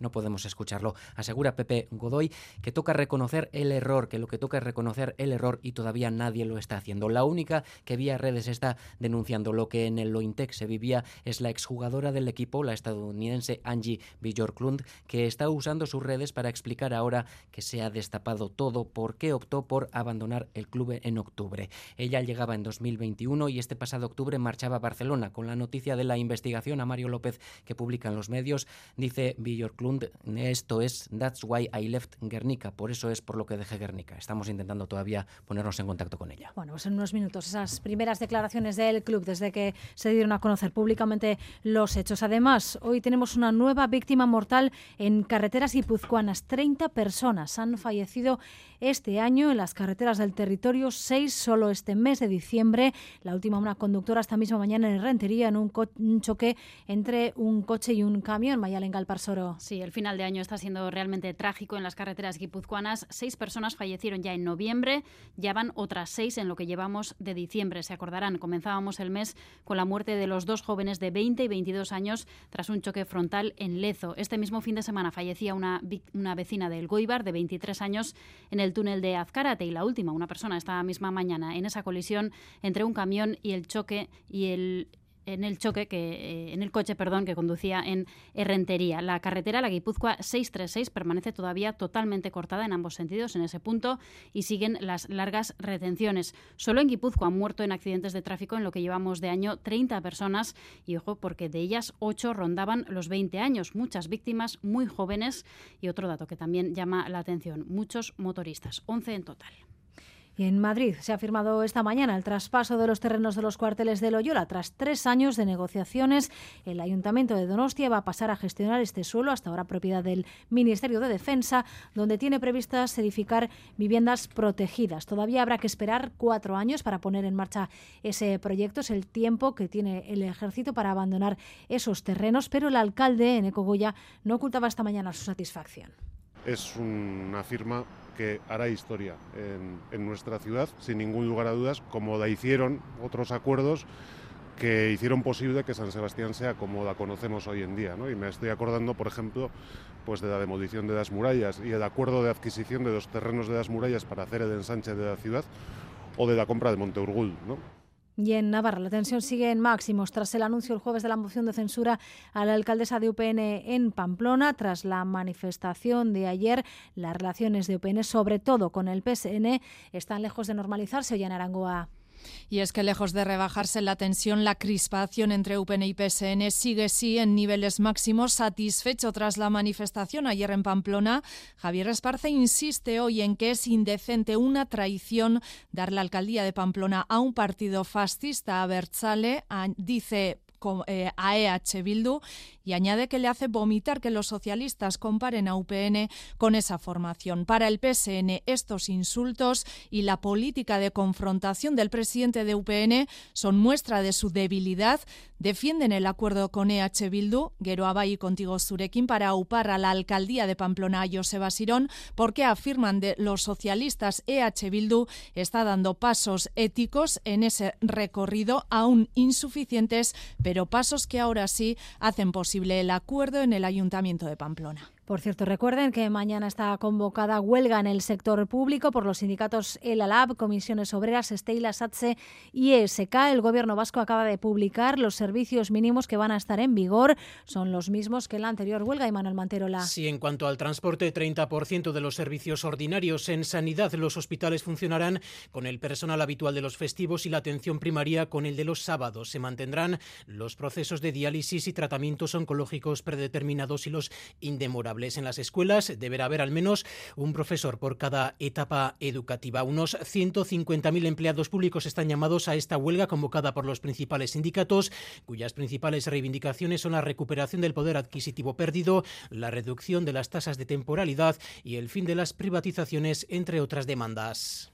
No podemos escucharlo. Asegura Pepe Godoy que toca reconocer el error, que lo que toca es reconocer el error y todavía nadie lo está haciendo. La única que vía redes está denunciando lo que en el Lointec se vivía es la exjugadora del equipo, la estadounidense Angie Bjorklund, que está usando sus redes para explicar ahora que se ha destapado todo por qué optó por abandonar el club en octubre. Ella llegaba en 2021 y este pasado octubre marchaba a Barcelona con la noticia de la investigación a Mario López que publican los medios. Dice Bjorklund esto es That's why I left Guernica, por eso es por lo que dejé Guernica. Estamos intentando todavía ponernos en contacto con ella. Bueno, pues en unos minutos esas primeras declaraciones del club desde que se dieron a conocer públicamente los hechos. Además, hoy tenemos una nueva víctima mortal en carreteras guipuzcoanas. 30 personas han fallecido este año en las carreteras del territorio, seis solo este mes de diciembre. La última, una conductora esta misma mañana en Rentería en un, choque entre un coche y un camión. Mayalen Galparsoro. Sí, el final de año está siendo realmente trágico en las carreteras guipuzcoanas. Seis personas fallecieron ya en noviembre, ya van otras seis en lo que llevamos de diciembre. Se acordarán, comenzábamos el mes con la muerte de los dos jóvenes de 20 y 22 años tras un choque frontal en Lezo. Este mismo fin de semana fallecía una, una vecina del Goibar de 23 años en el el túnel de Azcárate y la última, una persona esta misma mañana en esa colisión entre un camión y el choque y el en el choque que eh, en el coche, perdón, que conducía en Herrentería. La carretera la Guipúzcoa 636 permanece todavía totalmente cortada en ambos sentidos en ese punto y siguen las largas retenciones. Solo en Guipúzcoa han muerto en accidentes de tráfico en lo que llevamos de año 30 personas y ojo porque de ellas 8 rondaban los 20 años, muchas víctimas muy jóvenes y otro dato que también llama la atención, muchos motoristas, 11 en total. En Madrid se ha firmado esta mañana el traspaso de los terrenos de los cuarteles de Loyola. Tras tres años de negociaciones, el Ayuntamiento de Donostia va a pasar a gestionar este suelo, hasta ahora propiedad del Ministerio de Defensa, donde tiene previstas edificar viviendas protegidas. Todavía habrá que esperar cuatro años para poner en marcha ese proyecto. Es el tiempo que tiene el ejército para abandonar esos terrenos, pero el alcalde, Eneco Goya, no ocultaba esta mañana su satisfacción. Es una firma que hará historia en, nuestra ciudad, sin ningún lugar a dudas, como la hicieron otros acuerdos que hicieron posible que San Sebastián sea como la conocemos hoy en día. Y me estoy acordando, por ejemplo, pues de la demolición de las murallas y el acuerdo de adquisición de los terrenos de las murallas para hacer el ensanche de la ciudad o de la compra de Monteurgul. ¿no? Y en Navarra la tensión sigue en máximos tras el anuncio el jueves de la moción de censura a la alcaldesa de UPN en Pamplona. Tras la manifestación de ayer, las relaciones de UPN, sobre todo con el PSN, están lejos de normalizarse hoy en Arangoa. Y es que lejos de rebajarse la tensión, la crispación entre UPN y PSN sigue sí en niveles máximos. Satisfecho tras la manifestación ayer en Pamplona, Javier Esparce insiste hoy en que es indecente una traición dar la alcaldía de Pamplona a un partido fascista a Berchale. Dice a EH Bildu y añade que le hace vomitar que los socialistas comparen a UPN con esa formación. Para el PSN, estos insultos y la política de confrontación del presidente de UPN son muestra de su debilidad. Defienden el acuerdo con EH Bildu, Geroaba y contigo Zurekin, para upar a la alcaldía de Pamplona Joseba Sirón, porque afirman de los socialistas EH Bildu está dando pasos éticos en ese recorrido aún insuficientes, pero pasos que ahora sí hacen posible el acuerdo en el Ayuntamiento de Pamplona. Por cierto, recuerden que mañana está convocada huelga en el sector público por los sindicatos El Alab, Comisiones Obreras, Estela, SATSE y ESK. El Gobierno vasco acaba de publicar los servicios mínimos que van a estar en vigor. Son los mismos que la anterior huelga, y Manuel Manterola. Sí, en cuanto al transporte, 30% de los servicios ordinarios en sanidad. Los hospitales funcionarán con el personal habitual de los festivos y la atención primaria con el de los sábados. Se mantendrán los procesos de diálisis y tratamientos oncológicos predeterminados y los indemorables. En las escuelas deberá haber al menos un profesor por cada etapa educativa. Unos 150.000 empleados públicos están llamados a esta huelga convocada por los principales sindicatos, cuyas principales reivindicaciones son la recuperación del poder adquisitivo perdido, la reducción de las tasas de temporalidad y el fin de las privatizaciones, entre otras demandas.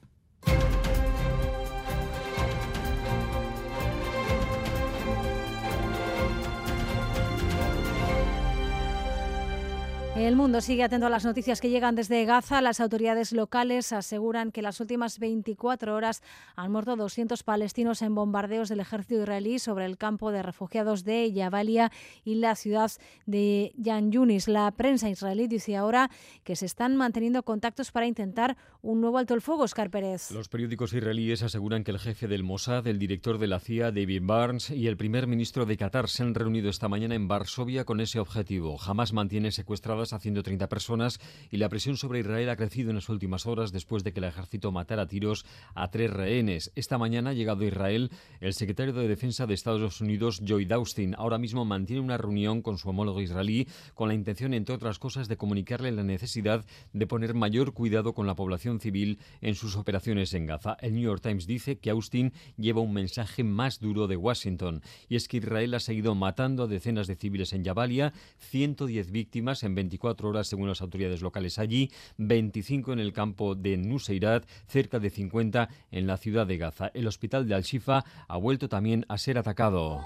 El mundo sigue atento a las noticias que llegan desde Gaza. Las autoridades locales aseguran que las últimas 24 horas han muerto 200 palestinos en bombardeos del ejército israelí sobre el campo de refugiados de Yabalia y la ciudad de Yan Yunis. La prensa israelí dice ahora que se están manteniendo contactos para intentar un nuevo alto el fuego, Oscar Pérez. Los periódicos israelíes aseguran que el jefe del Mossad, el director de la CIA, David Barnes, y el primer ministro de Qatar se han reunido esta mañana en Varsovia con ese objetivo. Jamás mantiene secuestradas a 130 personas y la presión sobre Israel ha crecido en las últimas horas después de que el ejército matara a tiros a tres rehenes. Esta mañana ha llegado a Israel el secretario de Defensa de Estados Unidos, Joy Austin. Ahora mismo mantiene una reunión con su homólogo israelí con la intención, entre otras cosas, de comunicarle la necesidad de poner mayor cuidado con la población civil en sus operaciones en Gaza. El New York Times dice que Austin lleva un mensaje más duro de Washington y es que Israel ha seguido matando a decenas de civiles en Jabalia, 110 víctimas en 24 24 horas según las autoridades locales allí, 25 en el campo de Nuseirat, cerca de 50 en la ciudad de Gaza. El hospital de Al-Shifa ha vuelto también a ser atacado.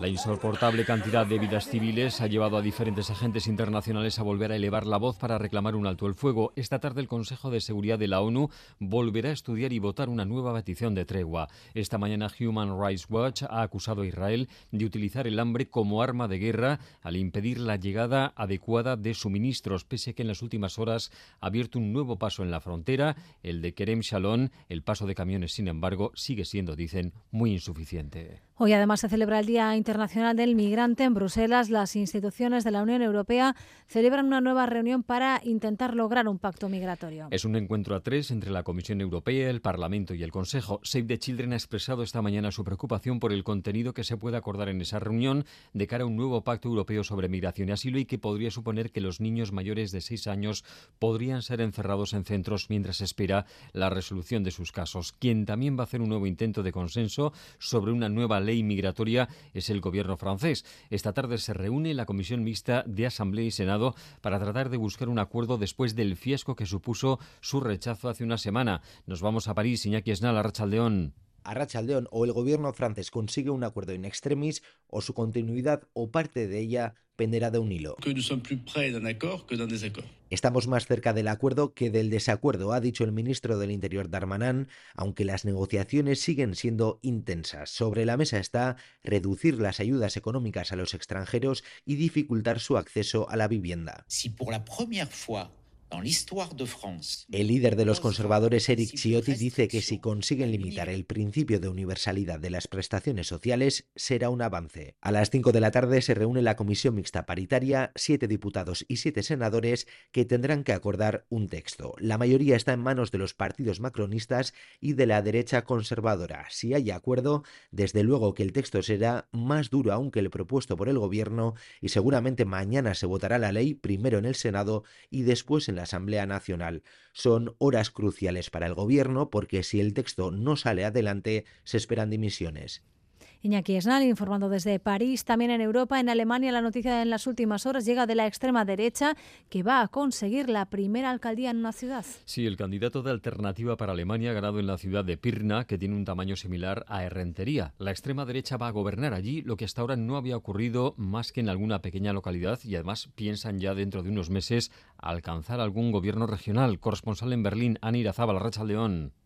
La insoportable cantidad de vidas civiles ha llevado a diferentes agentes internacionales a volver a elevar la voz para reclamar un alto el fuego. Esta tarde el Consejo de Seguridad de la ONU volverá a estudiar y votar una nueva petición de tregua. Esta mañana Human Rights Watch ha acusado a Israel de utilizar el hambre como arma de guerra al impedir la llegada adecuada de suministros, pese a que en las últimas horas ha abierto un nuevo paso en la frontera, el de Kerem Shalom. El paso de camiones, sin embargo, sigue siendo, dicen, muy insuficiente. Hoy además se celebra el Día Internacional del Migrante en Bruselas. Las instituciones de la Unión Europea celebran una nueva reunión para intentar lograr un pacto migratorio. Es un encuentro a tres entre la Comisión Europea, el Parlamento y el Consejo. Save the Children ha expresado esta mañana su preocupación por el contenido que se puede acordar en esa reunión de cara a un nuevo pacto europeo sobre migración y asilo y que podría suponer que los niños mayores de seis años podrían ser encerrados en centros mientras espera la resolución de sus casos. Quien también va a hacer un nuevo intento de consenso sobre una nueva ley inmigratoria es el gobierno francés. Esta tarde se reúne la Comisión Mixta de Asamblea y Senado para tratar de buscar un acuerdo después del fiasco que supuso su rechazo hace una semana. Nos vamos a París, Iñaki Esnal, Arrachaldeón a Rachaldeón o el gobierno francés consigue un acuerdo in extremis o su continuidad o parte de ella de un hilo. Estamos más cerca del acuerdo que del desacuerdo, ha dicho el ministro del Interior Darmanin, aunque las negociaciones siguen siendo intensas. Sobre la mesa está reducir las ayudas económicas a los extranjeros y dificultar su acceso a la vivienda. Si por la primera fois el líder de los conservadores, Eric Ciotti, dice que si consiguen limitar el principio de universalidad de las prestaciones sociales, será un avance. A las 5 de la tarde se reúne la comisión mixta paritaria, siete diputados y siete senadores que tendrán que acordar un texto. La mayoría está en manos de los partidos macronistas y de la derecha conservadora. Si hay acuerdo, desde luego que el texto será más duro aún que el propuesto por el gobierno y seguramente mañana se votará la ley primero en el Senado y después en la Asamblea Nacional. Son horas cruciales para el Gobierno porque si el texto no sale adelante se esperan dimisiones. Iñaki Esnal informando desde París, también en Europa, en Alemania, la noticia en las últimas horas llega de la extrema derecha que va a conseguir la primera alcaldía en una ciudad. Sí, el candidato de Alternativa para Alemania ha ganado en la ciudad de Pirna, que tiene un tamaño similar a Errentería. La extrema derecha va a gobernar allí, lo que hasta ahora no había ocurrido más que en alguna pequeña localidad y además piensan ya dentro de unos meses alcanzar algún gobierno regional. Corresponsal en Berlín, Ana Irazábal, Racha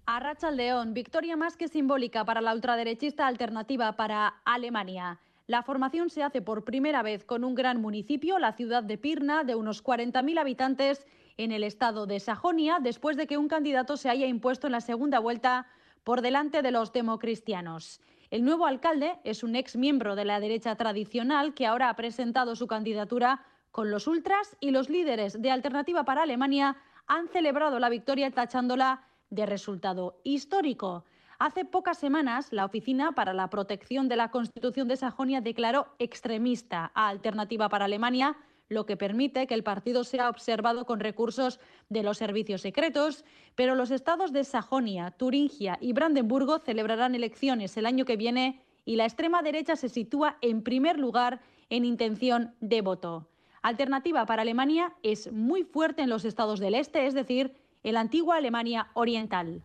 León. A León, victoria más que simbólica para la ultraderechista alternativa para Alemania. La formación se hace por primera vez con un gran municipio, la ciudad de Pirna, de unos 40.000 habitantes en el estado de Sajonia, después de que un candidato se haya impuesto en la segunda vuelta por delante de los democristianos. El nuevo alcalde es un ex miembro de la derecha tradicional que ahora ha presentado su candidatura con los ultras y los líderes de Alternativa para Alemania han celebrado la victoria tachándola de resultado histórico. Hace pocas semanas, la Oficina para la Protección de la Constitución de Sajonia declaró extremista a Alternativa para Alemania, lo que permite que el partido sea observado con recursos de los servicios secretos, pero los estados de Sajonia, Turingia y Brandenburgo celebrarán elecciones el año que viene y la extrema derecha se sitúa en primer lugar en intención de voto. Alternativa para Alemania es muy fuerte en los estados del este, es decir, en la antigua Alemania Oriental.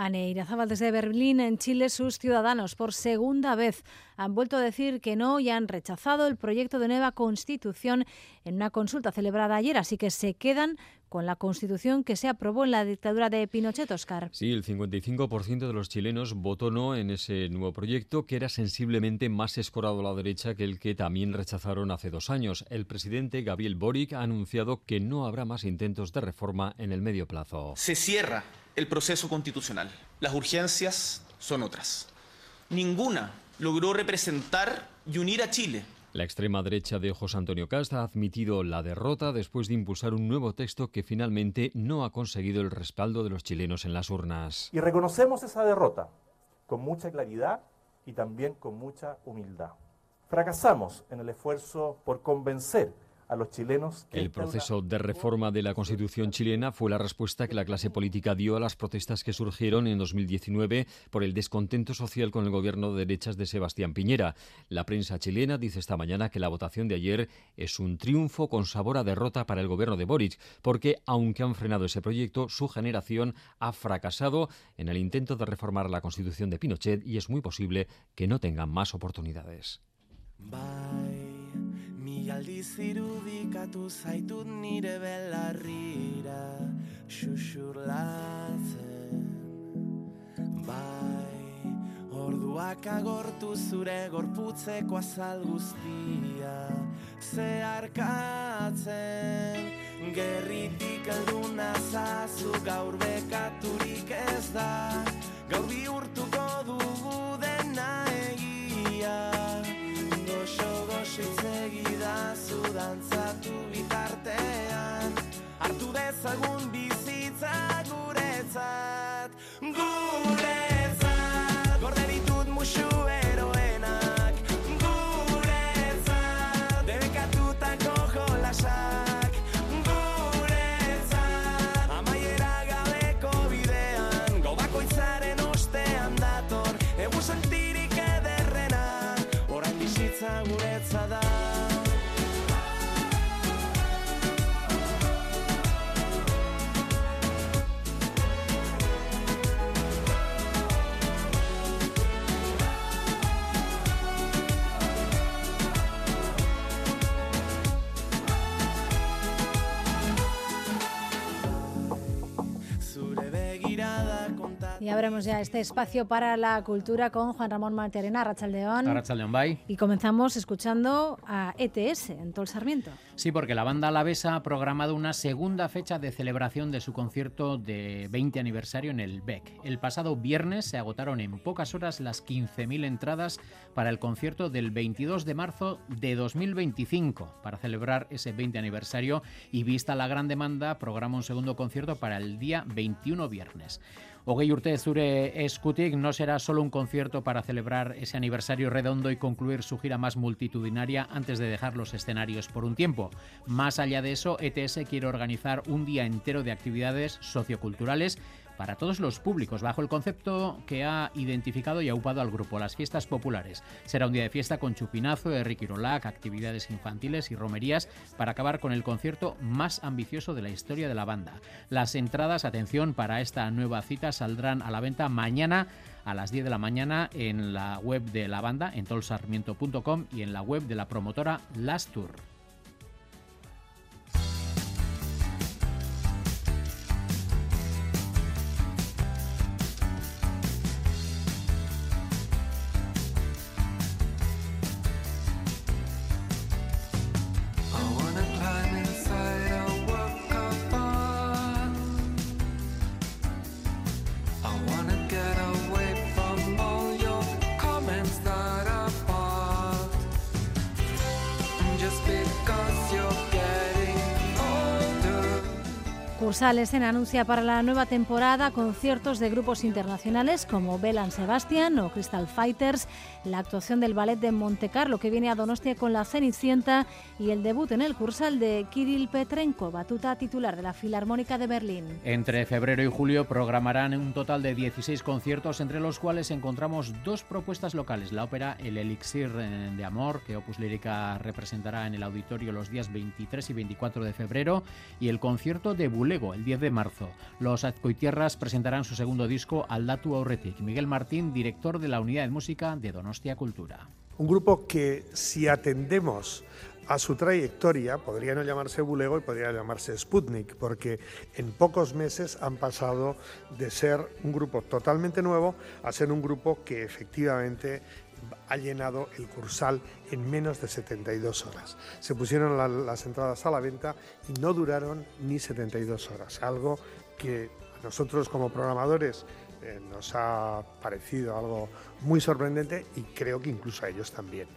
Ane Irazábal desde Berlín, en Chile, sus ciudadanos por segunda vez han vuelto a decir que no y han rechazado el proyecto de nueva constitución en una consulta celebrada ayer, así que se quedan con la constitución que se aprobó en la dictadura de Pinochet, Oscar. Sí, el 55% de los chilenos votó no en ese nuevo proyecto, que era sensiblemente más escorado a la derecha que el que también rechazaron hace dos años. El presidente Gabriel Boric ha anunciado que no habrá más intentos de reforma en el medio plazo. Se cierra el proceso constitucional. Las urgencias son otras. Ninguna logró representar y unir a Chile. La extrema derecha de José Antonio Casta ha admitido la derrota después de impulsar un nuevo texto que finalmente no ha conseguido el respaldo de los chilenos en las urnas. Y reconocemos esa derrota con mucha claridad y también con mucha humildad. Fracasamos en el esfuerzo por convencer los chilenos. el proceso de reforma de la Constitución chilena fue la respuesta que la clase política dio a las protestas que surgieron en 2019 por el descontento social con el gobierno de derechas de Sebastián Piñera. La prensa chilena dice esta mañana que la votación de ayer es un triunfo con sabor a derrota para el gobierno de Boric, porque aunque han frenado ese proyecto, su generación ha fracasado en el intento de reformar la Constitución de Pinochet y es muy posible que no tengan más oportunidades. Aldiz irudikatu zaitut nire belarrira xuxurlatzen. Bai, orduak agortu zure gorputzeko azal guztia Zeharkatzen, gerritik alduna zazu gaur bekaturik ez da Gaur bihurtuko dugu dena Goxo-goxo itzegi dazu dantzatu bitartean. Hartu dezagun bizitza guretzat. Gure Y abrimos ya este espacio para la cultura con Juan Ramón Marterena, Rachaldeón. Rachaldeón, bye. Y comenzamos escuchando a ETS en Tol Sarmiento. Sí, porque la banda Alavesa ha programado una segunda fecha de celebración de su concierto de 20 aniversario en el BEC. El pasado viernes se agotaron en pocas horas las 15.000 entradas para el concierto del 22 de marzo de 2025. Para celebrar ese 20 aniversario y vista la gran demanda, programa un segundo concierto para el día 21 viernes. Hogei urte zure no será solo un concierto para celebrar ese aniversario redondo y concluir su gira más multitudinaria antes de dejar los escenarios por un tiempo. Más allá de eso, ETS quiere organizar un día entero de actividades socioculturales para todos los públicos, bajo el concepto que ha identificado y aupado al grupo, las fiestas populares. Será un día de fiesta con chupinazo, de Rolac, actividades infantiles y romerías para acabar con el concierto más ambicioso de la historia de la banda. Las entradas, atención, para esta nueva cita saldrán a la venta mañana a las 10 de la mañana en la web de la banda, en tolsarmiento.com y en la web de la promotora Last Tour. Escena anuncia para la nueva temporada conciertos de grupos internacionales como Belan Sebastian o Crystal Fighters, la actuación del ballet de Monte Carlo que viene a Donostia con la Cenicienta y el debut en el Cursal de Kirill Petrenko, batuta titular de la Filarmónica de Berlín. Entre febrero y julio programarán un total de 16 conciertos, entre los cuales encontramos dos propuestas locales. La ópera El Elixir de Amor, que Opus Lírica representará en el auditorio los días 23 y 24 de febrero, y el concierto de Bulego el 10 de marzo. Los Azcoitierras presentarán su segundo disco Aldatu Aurretik. Miguel Martín, director de la Unidad de Música de Donostia Cultura. Un grupo que si atendemos a su trayectoria, podría no llamarse Bulego y podría llamarse Sputnik, porque en pocos meses han pasado de ser un grupo totalmente nuevo a ser un grupo que efectivamente ha llenado el Cursal en menos de 72 horas. Se pusieron las entradas a la venta y no duraron ni 72 horas, algo que a nosotros como programadores eh, nos ha parecido algo muy sorprendente y creo que incluso a ellos también.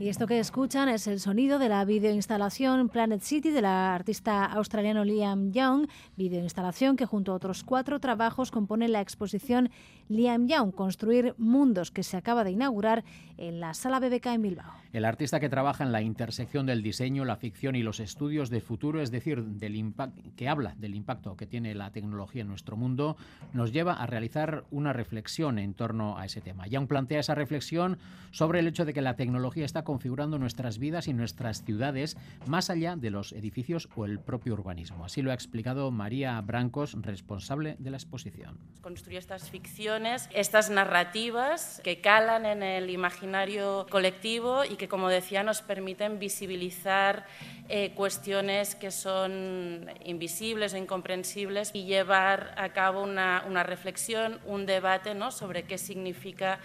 Y esto que escuchan es el sonido de la videoinstalación Planet City de la artista australiano Liam Young, videoinstalación que junto a otros cuatro trabajos compone la exposición Liam Young, Construir Mundos, que se acaba de inaugurar en la Sala BBK en Bilbao. El artista que trabaja en la intersección del diseño, la ficción y los estudios de futuro, es decir, del que habla del impacto que tiene la tecnología en nuestro mundo, nos lleva a realizar una reflexión en torno a ese tema. Young plantea esa reflexión sobre el hecho de que la tecnología está configurando nuestras vidas y nuestras ciudades más allá de los edificios o el propio urbanismo. Así lo ha explicado María Brancos, responsable de la exposición. Construye estas ficciones, estas narrativas que calan en el imaginario colectivo y que, como decía, nos permiten visibilizar eh, cuestiones que son invisibles o incomprensibles y llevar a cabo una, una reflexión, un debate ¿no? sobre qué significa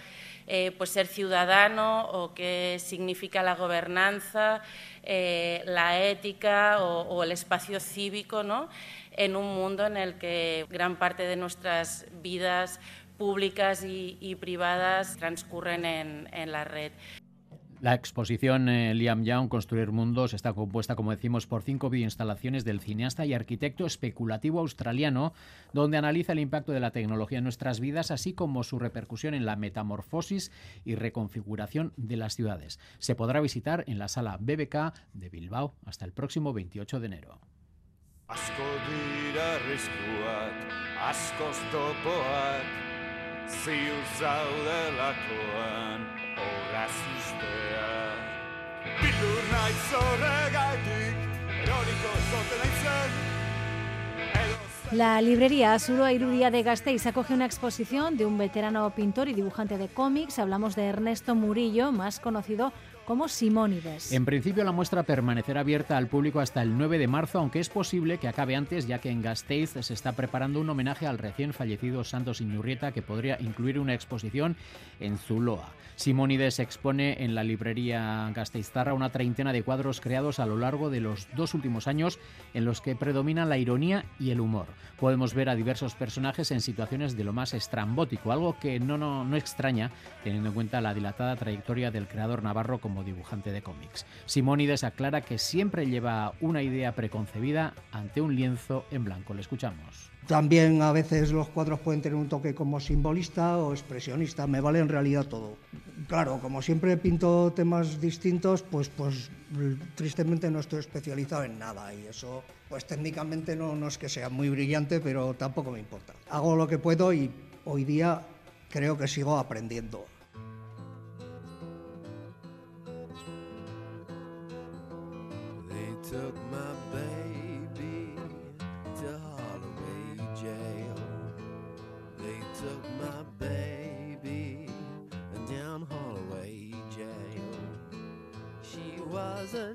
eh, pues ser ciudadano o qué significa la gobernanza, eh, la ética o, el espacio cívico, ¿no? en un mundo en el que gran parte de nuestras vidas públicas y, privadas transcurren en la red. La exposición eh, Liam Young, Construir Mundos, está compuesta, como decimos, por cinco videoinstalaciones del cineasta y arquitecto especulativo australiano, donde analiza el impacto de la tecnología en nuestras vidas, así como su repercusión en la metamorfosis y reconfiguración de las ciudades. Se podrá visitar en la sala BBK de Bilbao hasta el próximo 28 de enero. La librería Asuro Iruria de Gasteiz acoge una exposición de un veterano pintor y dibujante de cómics. Hablamos de Ernesto Murillo, más conocido como Simónides. En principio la muestra permanecerá abierta al público hasta el 9 de marzo, aunque es posible que acabe antes, ya que en Gasteiz se está preparando un homenaje al recién fallecido Santos Iñurrieta que podría incluir una exposición en Zuloa. Simónides expone en la librería Gasteiztarra una treintena de cuadros creados a lo largo de los dos últimos años en los que predomina la ironía y el humor. Podemos ver a diversos personajes en situaciones de lo más estrambótico, algo que no, no, no extraña teniendo en cuenta la dilatada trayectoria del creador navarro como dibujante de cómics. Simónides aclara que siempre lleva una idea preconcebida ante un lienzo en blanco. Le escuchamos. También a veces los cuadros pueden tener un toque como simbolista o expresionista, me vale en realidad todo. Claro, como siempre pinto temas distintos, pues, pues tristemente no estoy especializado en nada y eso pues técnicamente no, no es que sea muy brillante, pero tampoco me importa. Hago lo que puedo y hoy día creo que sigo aprendiendo. Took my baby to Holloway jail. They took my baby down Holloway jail. She was a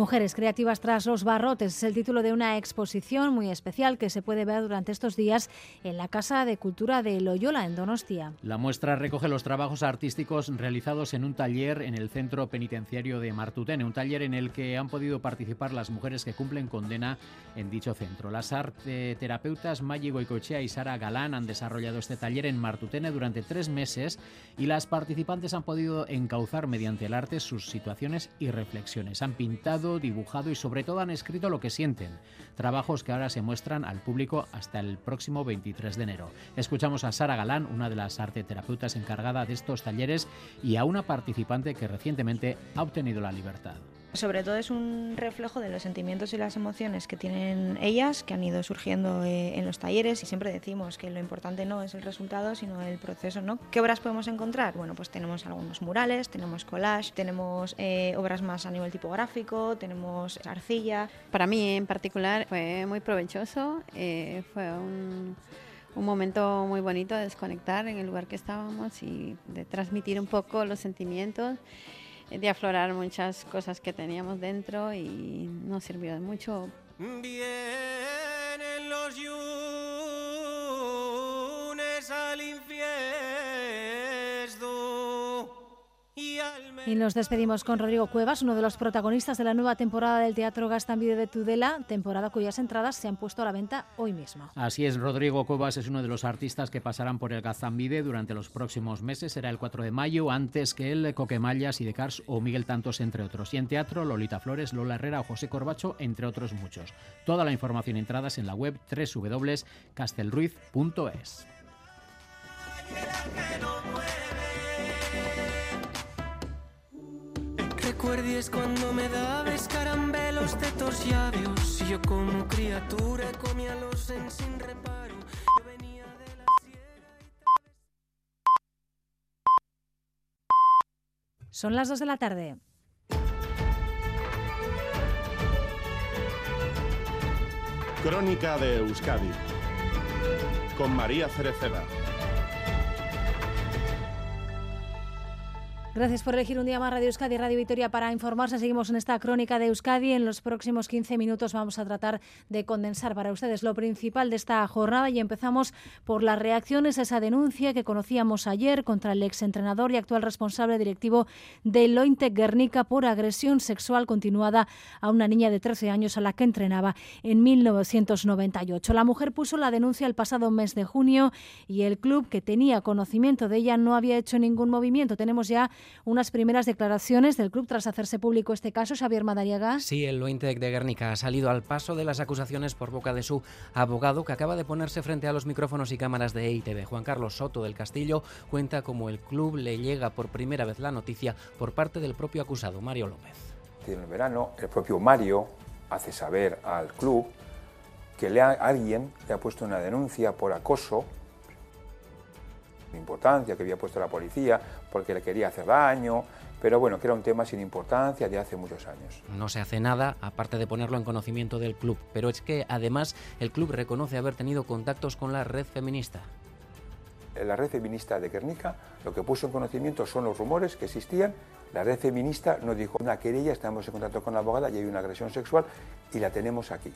Mujeres creativas tras los barrotes es el título de una exposición muy especial que se puede ver durante estos días en la Casa de Cultura de Loyola, en Donostia. La muestra recoge los trabajos artísticos realizados en un taller en el centro penitenciario de Martutene, un taller en el que han podido participar las mujeres que cumplen condena en dicho centro. Las arteterapeutas Maggi Goicoechea y Sara Galán han desarrollado este taller en Martutene durante tres meses y las participantes han podido encauzar mediante el arte sus situaciones y reflexiones. Han pintado dibujado y sobre todo han escrito lo que sienten. Trabajos que ahora se muestran al público hasta el próximo 23 de enero. Escuchamos a Sara Galán, una de las arteterapeutas encargada de estos talleres, y a una participante que recientemente ha obtenido la libertad. Sobre todo es un reflejo de los sentimientos y las emociones que tienen ellas, que han ido surgiendo eh, en los talleres y siempre decimos que lo importante no es el resultado, sino el proceso. ¿no? ¿Qué obras podemos encontrar? Bueno, pues tenemos algunos murales, tenemos collage, tenemos eh, obras más a nivel tipográfico, tenemos arcilla. Para mí en particular fue muy provechoso, eh, fue un, un momento muy bonito de desconectar en el lugar que estábamos y de transmitir un poco los sentimientos de aflorar muchas cosas que teníamos dentro y nos sirvió de mucho. Vienen los yunes al infiesto y nos despedimos con Rodrigo Cuevas, uno de los protagonistas de la nueva temporada del Teatro Gastambide de Tudela, temporada cuyas entradas se han puesto a la venta hoy mismo. Así es, Rodrigo Cuevas es uno de los artistas que pasarán por el Gazambide durante los próximos meses. Será el 4 de mayo, antes que el Coquemallas y de Cars o Miguel Tantos, entre otros. Y en teatro, Lolita Flores, Lola Herrera o José Corbacho, entre otros muchos. Toda la información entradas en la web www.castelruiz.es. Recuerdes cuando me dabas caramelos de tus labios y yo como criatura comía los en sin reparo. Yo venía de la Son las 2 de la tarde. Crónica de Euskadi con María Cereceda. Gracias por elegir un día más Radio Euskadi y Radio Vitoria para informarse. Seguimos en esta crónica de Euskadi. En los próximos 15 minutos vamos a tratar de condensar para ustedes lo principal de esta jornada y empezamos por las reacciones a esa denuncia que conocíamos ayer contra el exentrenador y actual responsable directivo de Lointe Guernica por agresión sexual continuada a una niña de 13 años a la que entrenaba en 1998. La mujer puso la denuncia el pasado mes de junio y el club que tenía conocimiento de ella no había hecho ningún movimiento. Tenemos ya unas primeras declaraciones del club tras hacerse público este caso. Xavier Madariaga. Sí, el Lointec de Guernica ha salido al paso de las acusaciones por boca de su abogado que acaba de ponerse frente a los micrófonos y cámaras de EITV. Juan Carlos Soto del Castillo cuenta cómo el club le llega por primera vez la noticia por parte del propio acusado, Mario López. En el verano, el propio Mario hace saber al club que le ha, alguien le ha puesto una denuncia por acoso importancia que había puesto la policía porque le quería hacer daño, pero bueno, que era un tema sin importancia de hace muchos años. No se hace nada, aparte de ponerlo en conocimiento del club, pero es que además el club reconoce haber tenido contactos con la red feminista. la red feminista de Guernica lo que puso en conocimiento son los rumores que existían. La red feminista nos dijo una querella, estamos en contacto con la abogada y hay una agresión sexual y la tenemos aquí.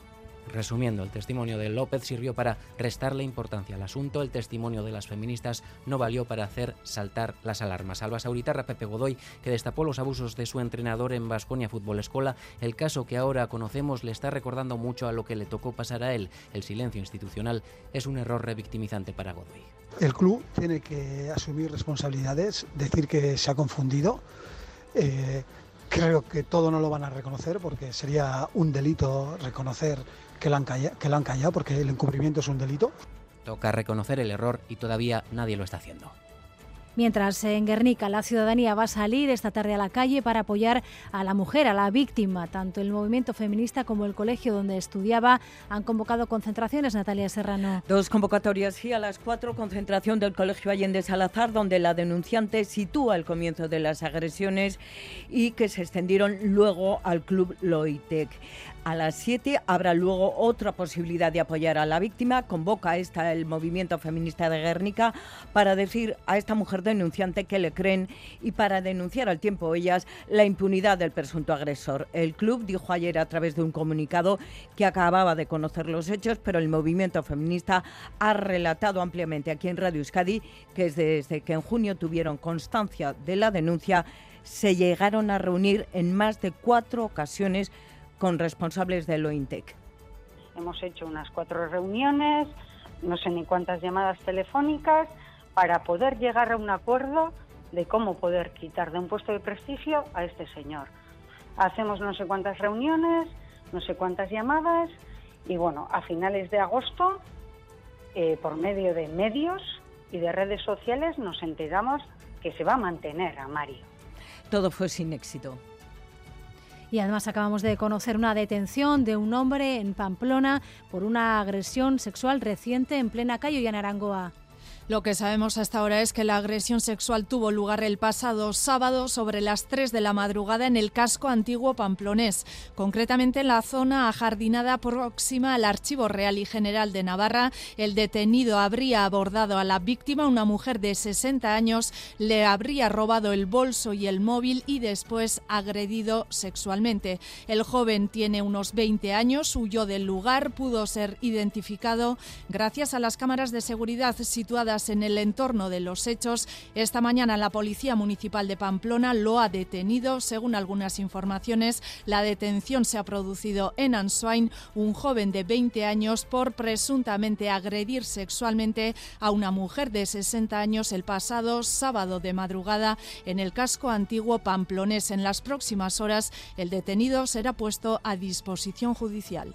Resumiendo, el testimonio de López sirvió para restarle importancia al asunto, el testimonio de las feministas no valió para hacer saltar las alarmas. Alba Sauritarra, Pepe Godoy, que destapó los abusos de su entrenador en Vasconia Fútbol Escola, el caso que ahora conocemos le está recordando mucho a lo que le tocó pasar a él. El silencio institucional es un error revictimizante para Godoy. El club tiene que asumir responsabilidades, decir que se ha confundido. Eh, creo que todo no lo van a reconocer porque sería un delito reconocer que la han callado, que la han callado porque el encubrimiento es un delito. Toca reconocer el error y todavía nadie lo está haciendo. Mientras en Guernica la ciudadanía va a salir esta tarde a la calle para apoyar a la mujer, a la víctima, tanto el movimiento feminista como el colegio donde estudiaba han convocado concentraciones. Natalia Serrano. Dos convocatorias y a las cuatro concentración del colegio Allende Salazar donde la denunciante sitúa el comienzo de las agresiones y que se extendieron luego al club Loitec. A las 7 habrá luego otra posibilidad de apoyar a la víctima. Convoca esta el movimiento feminista de Guernica para decir a esta mujer denunciante que le creen y para denunciar al tiempo ellas la impunidad del presunto agresor. El club dijo ayer a través de un comunicado que acababa de conocer los hechos, pero el movimiento feminista ha relatado ampliamente aquí en Radio Euskadi que desde que en junio tuvieron constancia de la denuncia se llegaron a reunir en más de cuatro ocasiones con responsables de Lointec. Hemos hecho unas cuatro reuniones, no sé ni cuántas llamadas telefónicas, para poder llegar a un acuerdo de cómo poder quitar de un puesto de prestigio a este señor. Hacemos no sé cuántas reuniones, no sé cuántas llamadas y bueno, a finales de agosto, eh, por medio de medios y de redes sociales, nos enteramos que se va a mantener a Mario. Todo fue sin éxito. Y además acabamos de conocer una detención de un hombre en Pamplona por una agresión sexual reciente en plena calle en Arangoa. Lo que sabemos hasta ahora es que la agresión sexual tuvo lugar el pasado sábado sobre las 3 de la madrugada en el casco antiguo pamplonés, concretamente en la zona ajardinada próxima al Archivo Real y General de Navarra. El detenido habría abordado a la víctima, una mujer de 60 años, le habría robado el bolso y el móvil y después agredido sexualmente. El joven tiene unos 20 años, huyó del lugar, pudo ser identificado gracias a las cámaras de seguridad situadas en el entorno de los hechos. Esta mañana la Policía Municipal de Pamplona lo ha detenido. Según algunas informaciones, la detención se ha producido en Answain, un joven de 20 años por presuntamente agredir sexualmente a una mujer de 60 años el pasado sábado de madrugada en el casco antiguo pamplonés. En las próximas horas, el detenido será puesto a disposición judicial.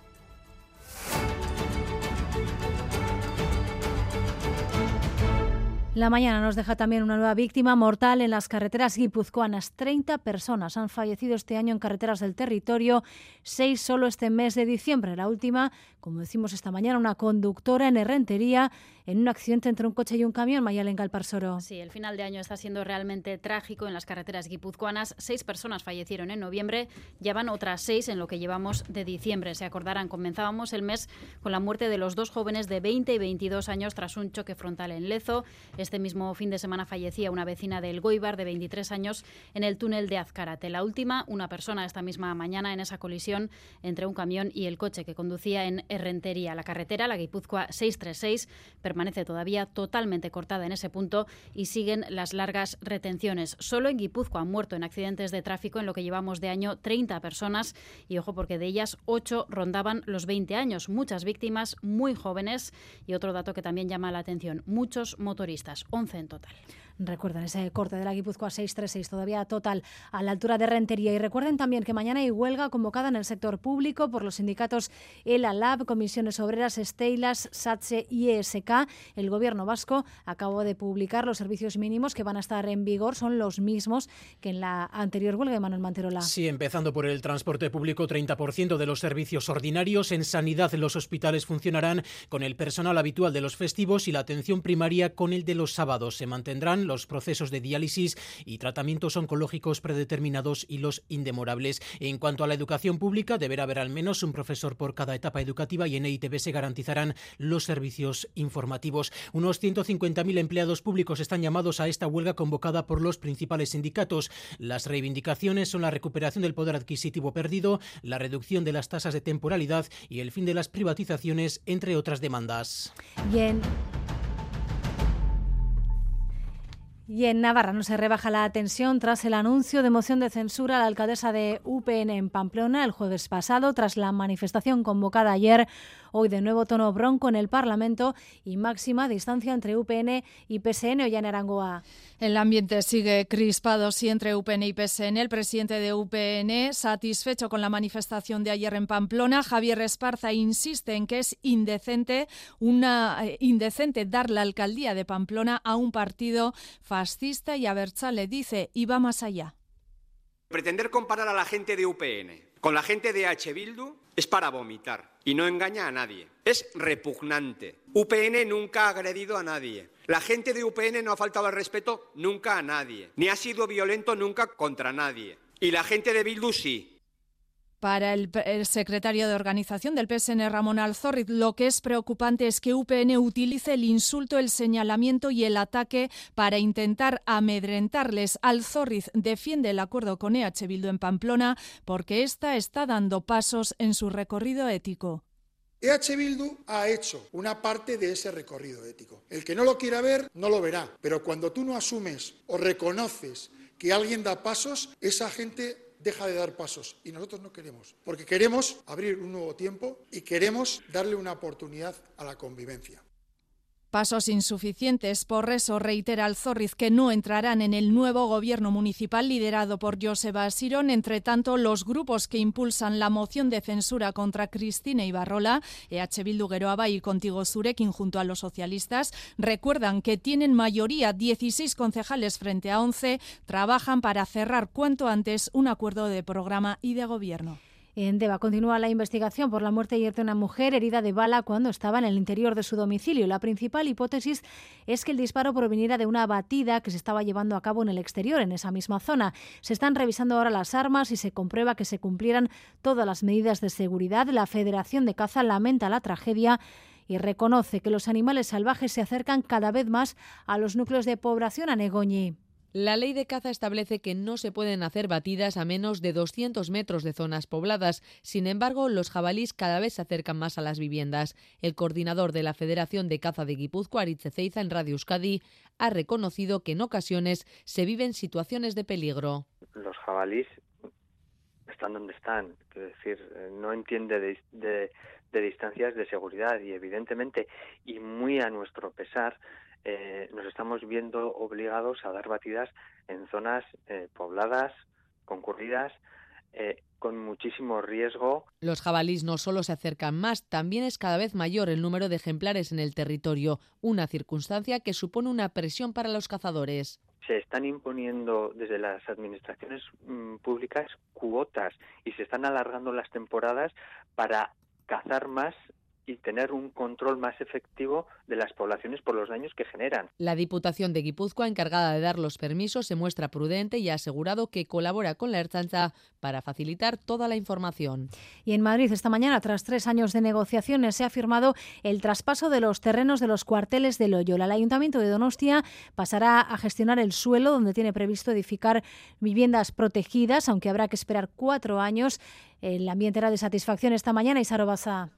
La mañana nos deja también una nueva víctima mortal en las carreteras guipuzcoanas. 30 personas han fallecido este año en carreteras del territorio, seis solo este mes de diciembre. La última, como decimos esta mañana, una conductora en Herrentería en un accidente entre un coche y un camión, Mayalen Galparsoro. Sí, el final de año está siendo realmente trágico en las carreteras guipuzcoanas. Seis personas fallecieron en noviembre, ya van otras seis en lo que llevamos de diciembre. Se acordarán, comenzábamos el mes con la muerte de los dos jóvenes de 20 y 22 años tras un choque frontal en Lezo. Este mismo fin de semana fallecía una vecina del Goibar de 23 años en el túnel de Azcárate. La última, una persona esta misma mañana en esa colisión entre un camión y el coche que conducía en La carretera, la Guipúzcoa 636, permanece todavía totalmente cortada en ese punto y siguen las largas retenciones. Solo en Guipúzcoa han muerto en accidentes de tráfico en lo que llevamos de año 30 personas y ojo porque de ellas 8 rondaban los 20 años. Muchas víctimas muy jóvenes y otro dato que también llama la atención, muchos motoristas, 11 en total. Recuerden ese corte de la Guipúzcoa 636, todavía total a la altura de Rentería. Y recuerden también que mañana hay huelga convocada en el sector público por los sindicatos ELA Lab, Comisiones Obreras, Esteilas, SATSE y ESK. El gobierno vasco acabó de publicar los servicios mínimos que van a estar en vigor. Son los mismos que en la anterior huelga de Manuel Manterola. Sí, empezando por el transporte público, 30% de los servicios ordinarios. En sanidad, los hospitales funcionarán con el personal habitual de los festivos y la atención primaria con el de los sábados. Se mantendrán los procesos de diálisis y tratamientos oncológicos predeterminados y los indemorables. En cuanto a la educación pública, deberá haber al menos un profesor por cada etapa educativa y en EITB se garantizarán los servicios informativos. Unos 150.000 empleados públicos están llamados a esta huelga convocada por los principales sindicatos. Las reivindicaciones son la recuperación del poder adquisitivo perdido, la reducción de las tasas de temporalidad y el fin de las privatizaciones, entre otras demandas. Bien. Y en Navarra no se rebaja la tensión tras el anuncio de moción de censura a la alcaldesa de UPN en Pamplona el jueves pasado, tras la manifestación convocada ayer Hoy de nuevo tono bronco en el Parlamento y máxima distancia entre UPN y PSN o en Arangoa. El ambiente sigue crispado sí entre UPN y PSN. El presidente de UPN, satisfecho con la manifestación de ayer en Pamplona, Javier Esparza, insiste en que es indecente, una, eh, indecente dar la alcaldía de Pamplona a un partido fascista y le dice, y va más allá. Pretender comparar a la gente de UPN con la gente de H. Bildu es para vomitar y no engaña a nadie. Es repugnante. UPN nunca ha agredido a nadie. La gente de UPN no ha faltado al respeto nunca a nadie, ni ha sido violento nunca contra nadie. Y la gente de Bildu sí. Para el, secretario de organización del PSN, Ramón Alzorriz, lo que es preocupante es que UPN utilice el insulto, el señalamiento y el ataque para intentar amedrentarles. Alzorriz defiende el acuerdo con EH Bildu en Pamplona porque ésta está dando pasos en su recorrido ético. EH Bildu ha hecho una parte de ese recorrido ético. El que no lo quiera ver, no lo verá. Pero cuando tú no asumes o reconoces que alguien da pasos, esa gente deja de dar pasos y nosotros no queremos, porque queremos abrir un nuevo tiempo y queremos darle una oportunidad a la convivencia. Pasos insuficientes, por eso reitera Alzorriz que no entrarán en el nuevo gobierno municipal liderado por Joseba Asirón. Entre tanto, los grupos que impulsan la moción de censura contra Cristina Ibarrola, EH Bildu Geroaba y Contigo Zurekin junto a los socialistas, recuerdan que tienen mayoría 16 concejales frente a 11, trabajan para cerrar cuanto antes un acuerdo de programa y de gobierno. En continúa la investigación por la muerte ayer de una mujer herida de bala cuando estaba en el interior de su domicilio. La principal hipótesis es que el disparo proviniera de una batida que se estaba llevando a cabo en el exterior, en esa misma zona. Se están revisando ahora las armas y se comprueba que se cumplieran todas las medidas de seguridad. La Federación de Caza lamenta la tragedia y reconoce que los animales salvajes se acercan cada vez más a los núcleos de población a Negoñi. La ley de caza establece que no se pueden hacer batidas a menos de 200 metros de zonas pobladas. Sin embargo, los jabalís cada vez se acercan más a las viviendas. El coordinador de la Federación de Caza de Guipúzcoa, Aritze Ceiza, en Radio Euskadi, ha reconocido que en ocasiones se viven situaciones de peligro. Los jabalís están donde están, es decir, no entiende de, de distancias de seguridad y evidentemente, y muy a nuestro pesar, eh, nos estamos viendo obligados a dar batidas en zonas eh, pobladas, concurridas, eh, con muchísimo riesgo. Los jabalís no solo se acercan más, también es cada vez mayor el número de ejemplares en el territorio, una circunstancia que supone una presión para los cazadores. Se están imponiendo desde las administraciones mm, públicas cuotas y se están alargando las temporadas para cazar más y tener un control más efectivo de las poblaciones por los daños que generan. La Diputación de Guipúzcoa, encargada de dar los permisos, se muestra prudente y ha asegurado que colabora con la Ertzaintza para facilitar toda la información. Y en Madrid, esta mañana, tras tres años de negociaciones, se ha firmado el traspaso de los terrenos de los cuarteles de Loyola. El Ayuntamiento de Donostia pasará a gestionar el suelo donde tiene previsto edificar viviendas protegidas, aunque habrá que esperar cuatro años. El ambiente era de satisfacción esta mañana, Isaro Baza.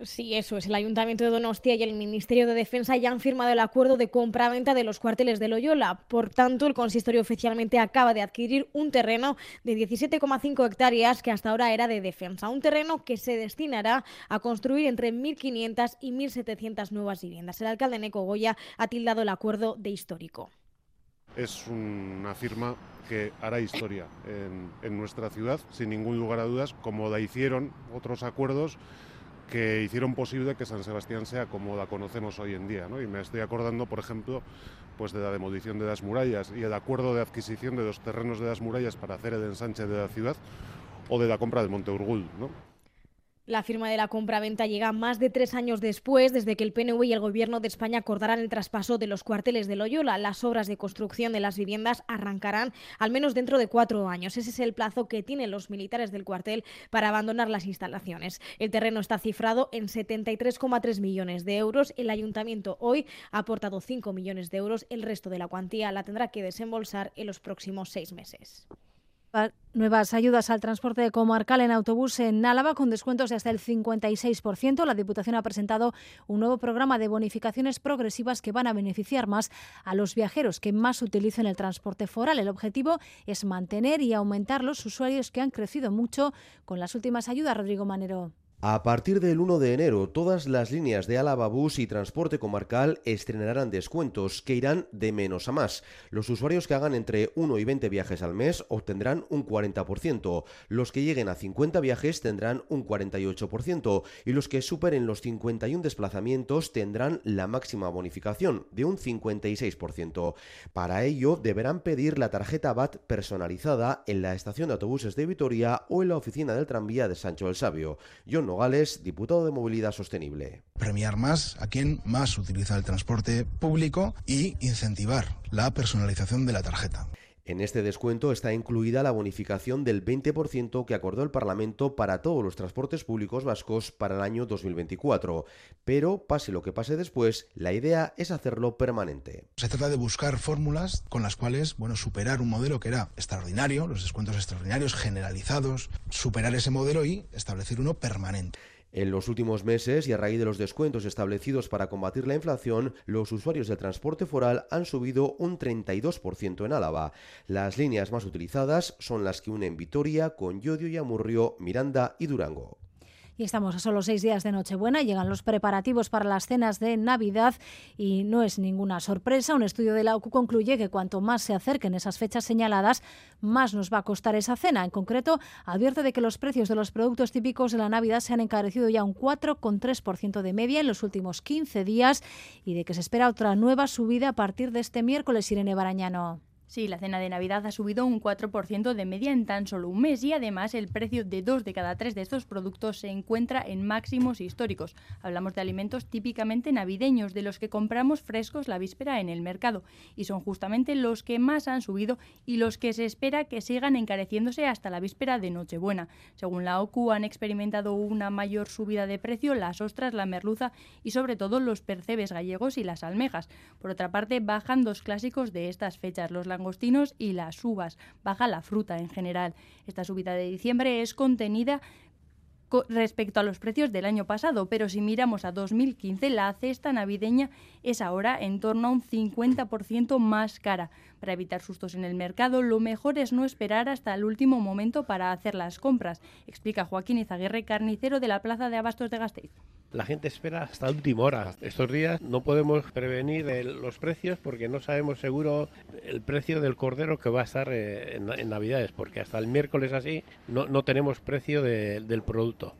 Sí, eso es. El Ayuntamiento de Donostia y el Ministerio de Defensa ya han firmado el acuerdo de compra-venta de los cuarteles de Loyola. Por tanto, el consistorio oficialmente acaba de adquirir un terreno de 17,5 hectáreas que hasta ahora era de defensa. Un terreno que se destinará a construir entre 1.500 y 1.700 nuevas viviendas. El alcalde Neco Goya ha tildado el acuerdo de histórico. Es una firma que hará historia en, en nuestra ciudad, sin ningún lugar a dudas, como la hicieron otros acuerdos que hicieron posible que San Sebastián sea como la conocemos hoy en día. ¿no? Y me estoy acordando, por ejemplo, pues de la demolición de las murallas y el acuerdo de adquisición de los terrenos de las murallas para hacer el ensanche de la ciudad o de la compra de Monteurgul. ¿no? La firma de la compra-venta llega más de tres años después, desde que el PNV y el Gobierno de España acordaran el traspaso de los cuarteles de Loyola. Las obras de construcción de las viviendas arrancarán al menos dentro de cuatro años. Ese es el plazo que tienen los militares del cuartel para abandonar las instalaciones. El terreno está cifrado en 73,3 millones de euros. El ayuntamiento hoy ha aportado 5 millones de euros. El resto de la cuantía la tendrá que desembolsar en los próximos seis meses. Nuevas ayudas al transporte comarcal en autobús en Álava con descuentos de hasta el 56%. La Diputación ha presentado un nuevo programa de bonificaciones progresivas que van a beneficiar más a los viajeros que más utilicen el transporte foral. El objetivo es mantener y aumentar los usuarios que han crecido mucho con las últimas ayudas. Rodrigo Manero. A partir del 1 de enero, todas las líneas de Álava Bus y Transporte Comarcal estrenarán descuentos que irán de menos a más. Los usuarios que hagan entre 1 y 20 viajes al mes obtendrán un 40%, los que lleguen a 50 viajes tendrán un 48% y los que superen los 51 desplazamientos tendrán la máxima bonificación de un 56%. Para ello, deberán pedir la tarjeta BAT personalizada en la estación de autobuses de Vitoria o en la oficina del tranvía de Sancho el Sabio. Nogales, diputado de Movilidad Sostenible. Premiar más a quien más utiliza el transporte público y incentivar la personalización de la tarjeta. En este descuento está incluida la bonificación del 20% que acordó el Parlamento para todos los transportes públicos vascos para el año 2024. Pero, pase lo que pase después, la idea es hacerlo permanente. Se trata de buscar fórmulas con las cuales, bueno, superar un modelo que era extraordinario, los descuentos extraordinarios generalizados, superar ese modelo y establecer uno permanente. En los últimos meses y a raíz de los descuentos establecidos para combatir la inflación, los usuarios del transporte foral han subido un 32% en Álava. Las líneas más utilizadas son las que unen Vitoria con Llodio y Amurrio, Miranda y Durango. Y estamos a solo seis días de Nochebuena, llegan los preparativos para las cenas de Navidad y no es ninguna sorpresa. Un estudio de la OCU concluye que cuanto más se acerquen esas fechas señaladas, más nos va a costar esa cena. En concreto, advierte de que los precios de los productos típicos de la Navidad se han encarecido ya un 4,3% de media en los últimos 15 días y de que se espera otra nueva subida a partir de este miércoles, Irene Barañano. Sí, la cena de Navidad ha subido un 4% de media en tan solo un mes y además el precio de dos de cada tres de estos productos se encuentra en máximos históricos. Hablamos de alimentos típicamente navideños, de los que compramos frescos la víspera en el mercado y son justamente los que más han subido y los que se espera que sigan encareciéndose hasta la víspera de Nochebuena. Según la OCU han experimentado una mayor subida de precio las ostras, la merluza y sobre todo los percebes gallegos y las almejas. Por otra parte, bajan dos clásicos de estas fechas, los langostinos y las uvas. Baja la fruta en general. Esta subida de diciembre es contenida respecto a los precios del año pasado, pero si miramos a 2015, la cesta navideña es ahora en torno a un 50% más cara. Para evitar sustos en el mercado, lo mejor es no esperar hasta el último momento para hacer las compras, explica Joaquín Izaguirre, carnicero de la Plaza de Abastos de Gasteiz la gente espera hasta última hora. Estos días no podemos prevenir los precios porque no sabemos seguro el precio del cordero que va a estar eh, en, Navidades, porque hasta el miércoles así no, tenemos precio del producto.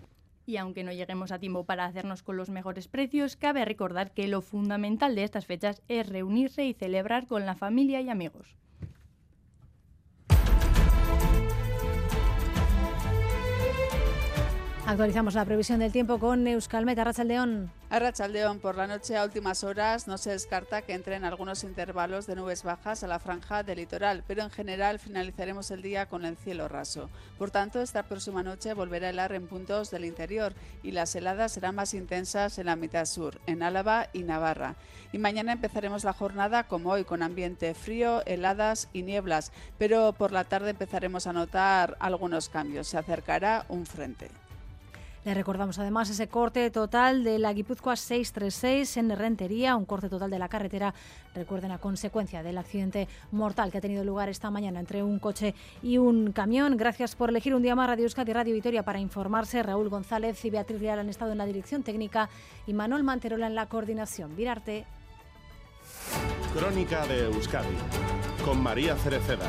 Y aunque no lleguemos a tiempo para hacernos con los mejores precios, cabe recordar que lo fundamental de estas fechas es reunirse y celebrar con la familia y amigos. Actualizamos la previsión del tiempo con Euskalmet, Arrachaldeón. Arrachaldeón, por la noche a últimas horas no se descarta que entren algunos intervalos de nubes bajas a la franja del litoral, pero en general finalizaremos el día con el cielo raso. Por tanto, esta próxima noche volverá a helar en puntos del interior y las heladas serán más intensas en la mitad sur, en Álava y Navarra. Y mañana empezaremos la jornada como hoy, con ambiente frío, heladas y nieblas, pero por la tarde empezaremos a notar algunos cambios. Se acercará un frente. Le recordamos además ese corte total de la Guipúzcoa 636 en Rentería, un corte total de la carretera, recuerden, a consecuencia del accidente mortal que ha tenido lugar esta mañana entre un coche y un camión. Gracias por elegir un día más Radio Euskadi y Radio Vitoria para informarse. Raúl González y Beatriz Real han estado en la dirección técnica y Manuel Manterola en la coordinación. Virarte. Crónica de Euskadi con María Cereceda.